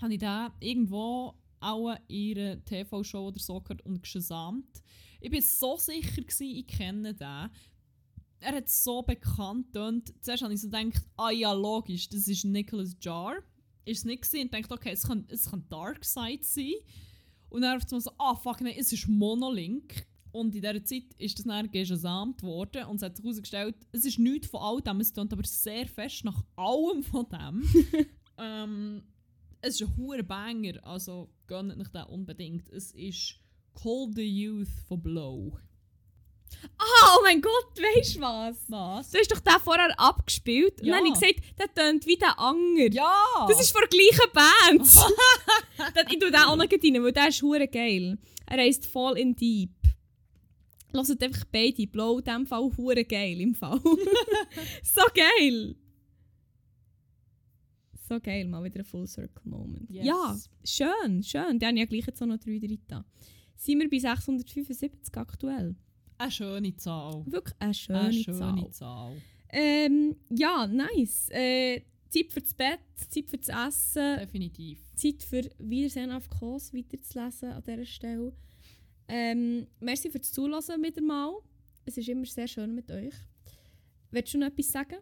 habe ich den irgendwo auch in einer TV-Show oder so gehört und gesamt. Ich war so sicher, gewesen, ich kenne den. Er hat so bekannt getönt. Zuerst habe ich so gedacht, ah ja, logisch, das ist Nicholas Jar. Ist es nicht gewesen. Und dachte, okay, es kann, es kann Dark Side sein. Und dann auf einmal so, ah fuck, nein, es ist Monolink. Und in dieser Zeit ist das dann gesamt worden und es hat sich herausgestellt, es ist nichts von all dem, es tönt aber sehr fest nach allem von dem. [LAUGHS] ähm, es ist ein hoher Banger, also gönnt euch den unbedingt. Es ist Call the Youth von Blow. Ah, oh mein Gott, weißt du was? Was? Du hast doch den vorher abgespielt. Und Ja. dann habe ich gesagt, der tönt wie der Anger. Ja! Das ist von der gleichen Band. [LAUGHS] Ich tue den auch noch rein, weil der ist hure geil. Er heisst Fall in Deep. Hört einfach beide. Blow in dem Fall hure geil im Fall. [LAUGHS] so geil. So geil, mal wieder ein Full Circle Moment. Yes. Ja, schön, schön. Da habe ich ja gleich jetzt auch noch drei drin. Sind wir bei 675 aktuell? eine schöne Zahl. Wirklich eine schöne, Eine schöne Zahl. Zahl. Ähm, ja, nice. Äh, Zeit für das Bett, Zeit für das Essen, Definitiv. Zeit für Wiedersehen auf Kurs weiterzulesen an dieser Stelle. Ähm, merci fürs Zuhören wieder mal. Es ist immer sehr schön mit euch. Willst du noch etwas sagen?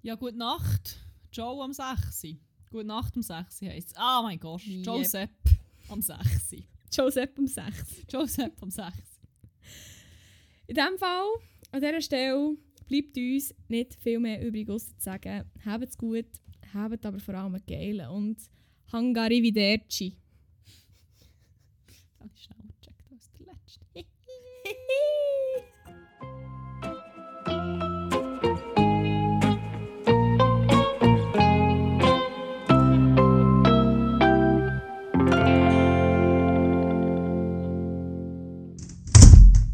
Ja, gute Nacht. Joe am 6. Gute Nacht am 6 heisst es. Ah mein Gott, Yep. Joseph am 6. Joseph um 6. Joseph am 6. In diesem Fall, an dieser Stelle, bleibt uns nicht viel mehr übrig, ausser zu sagen, habt's gut, habt aber vor allem einen geilen und Hangari Videerci.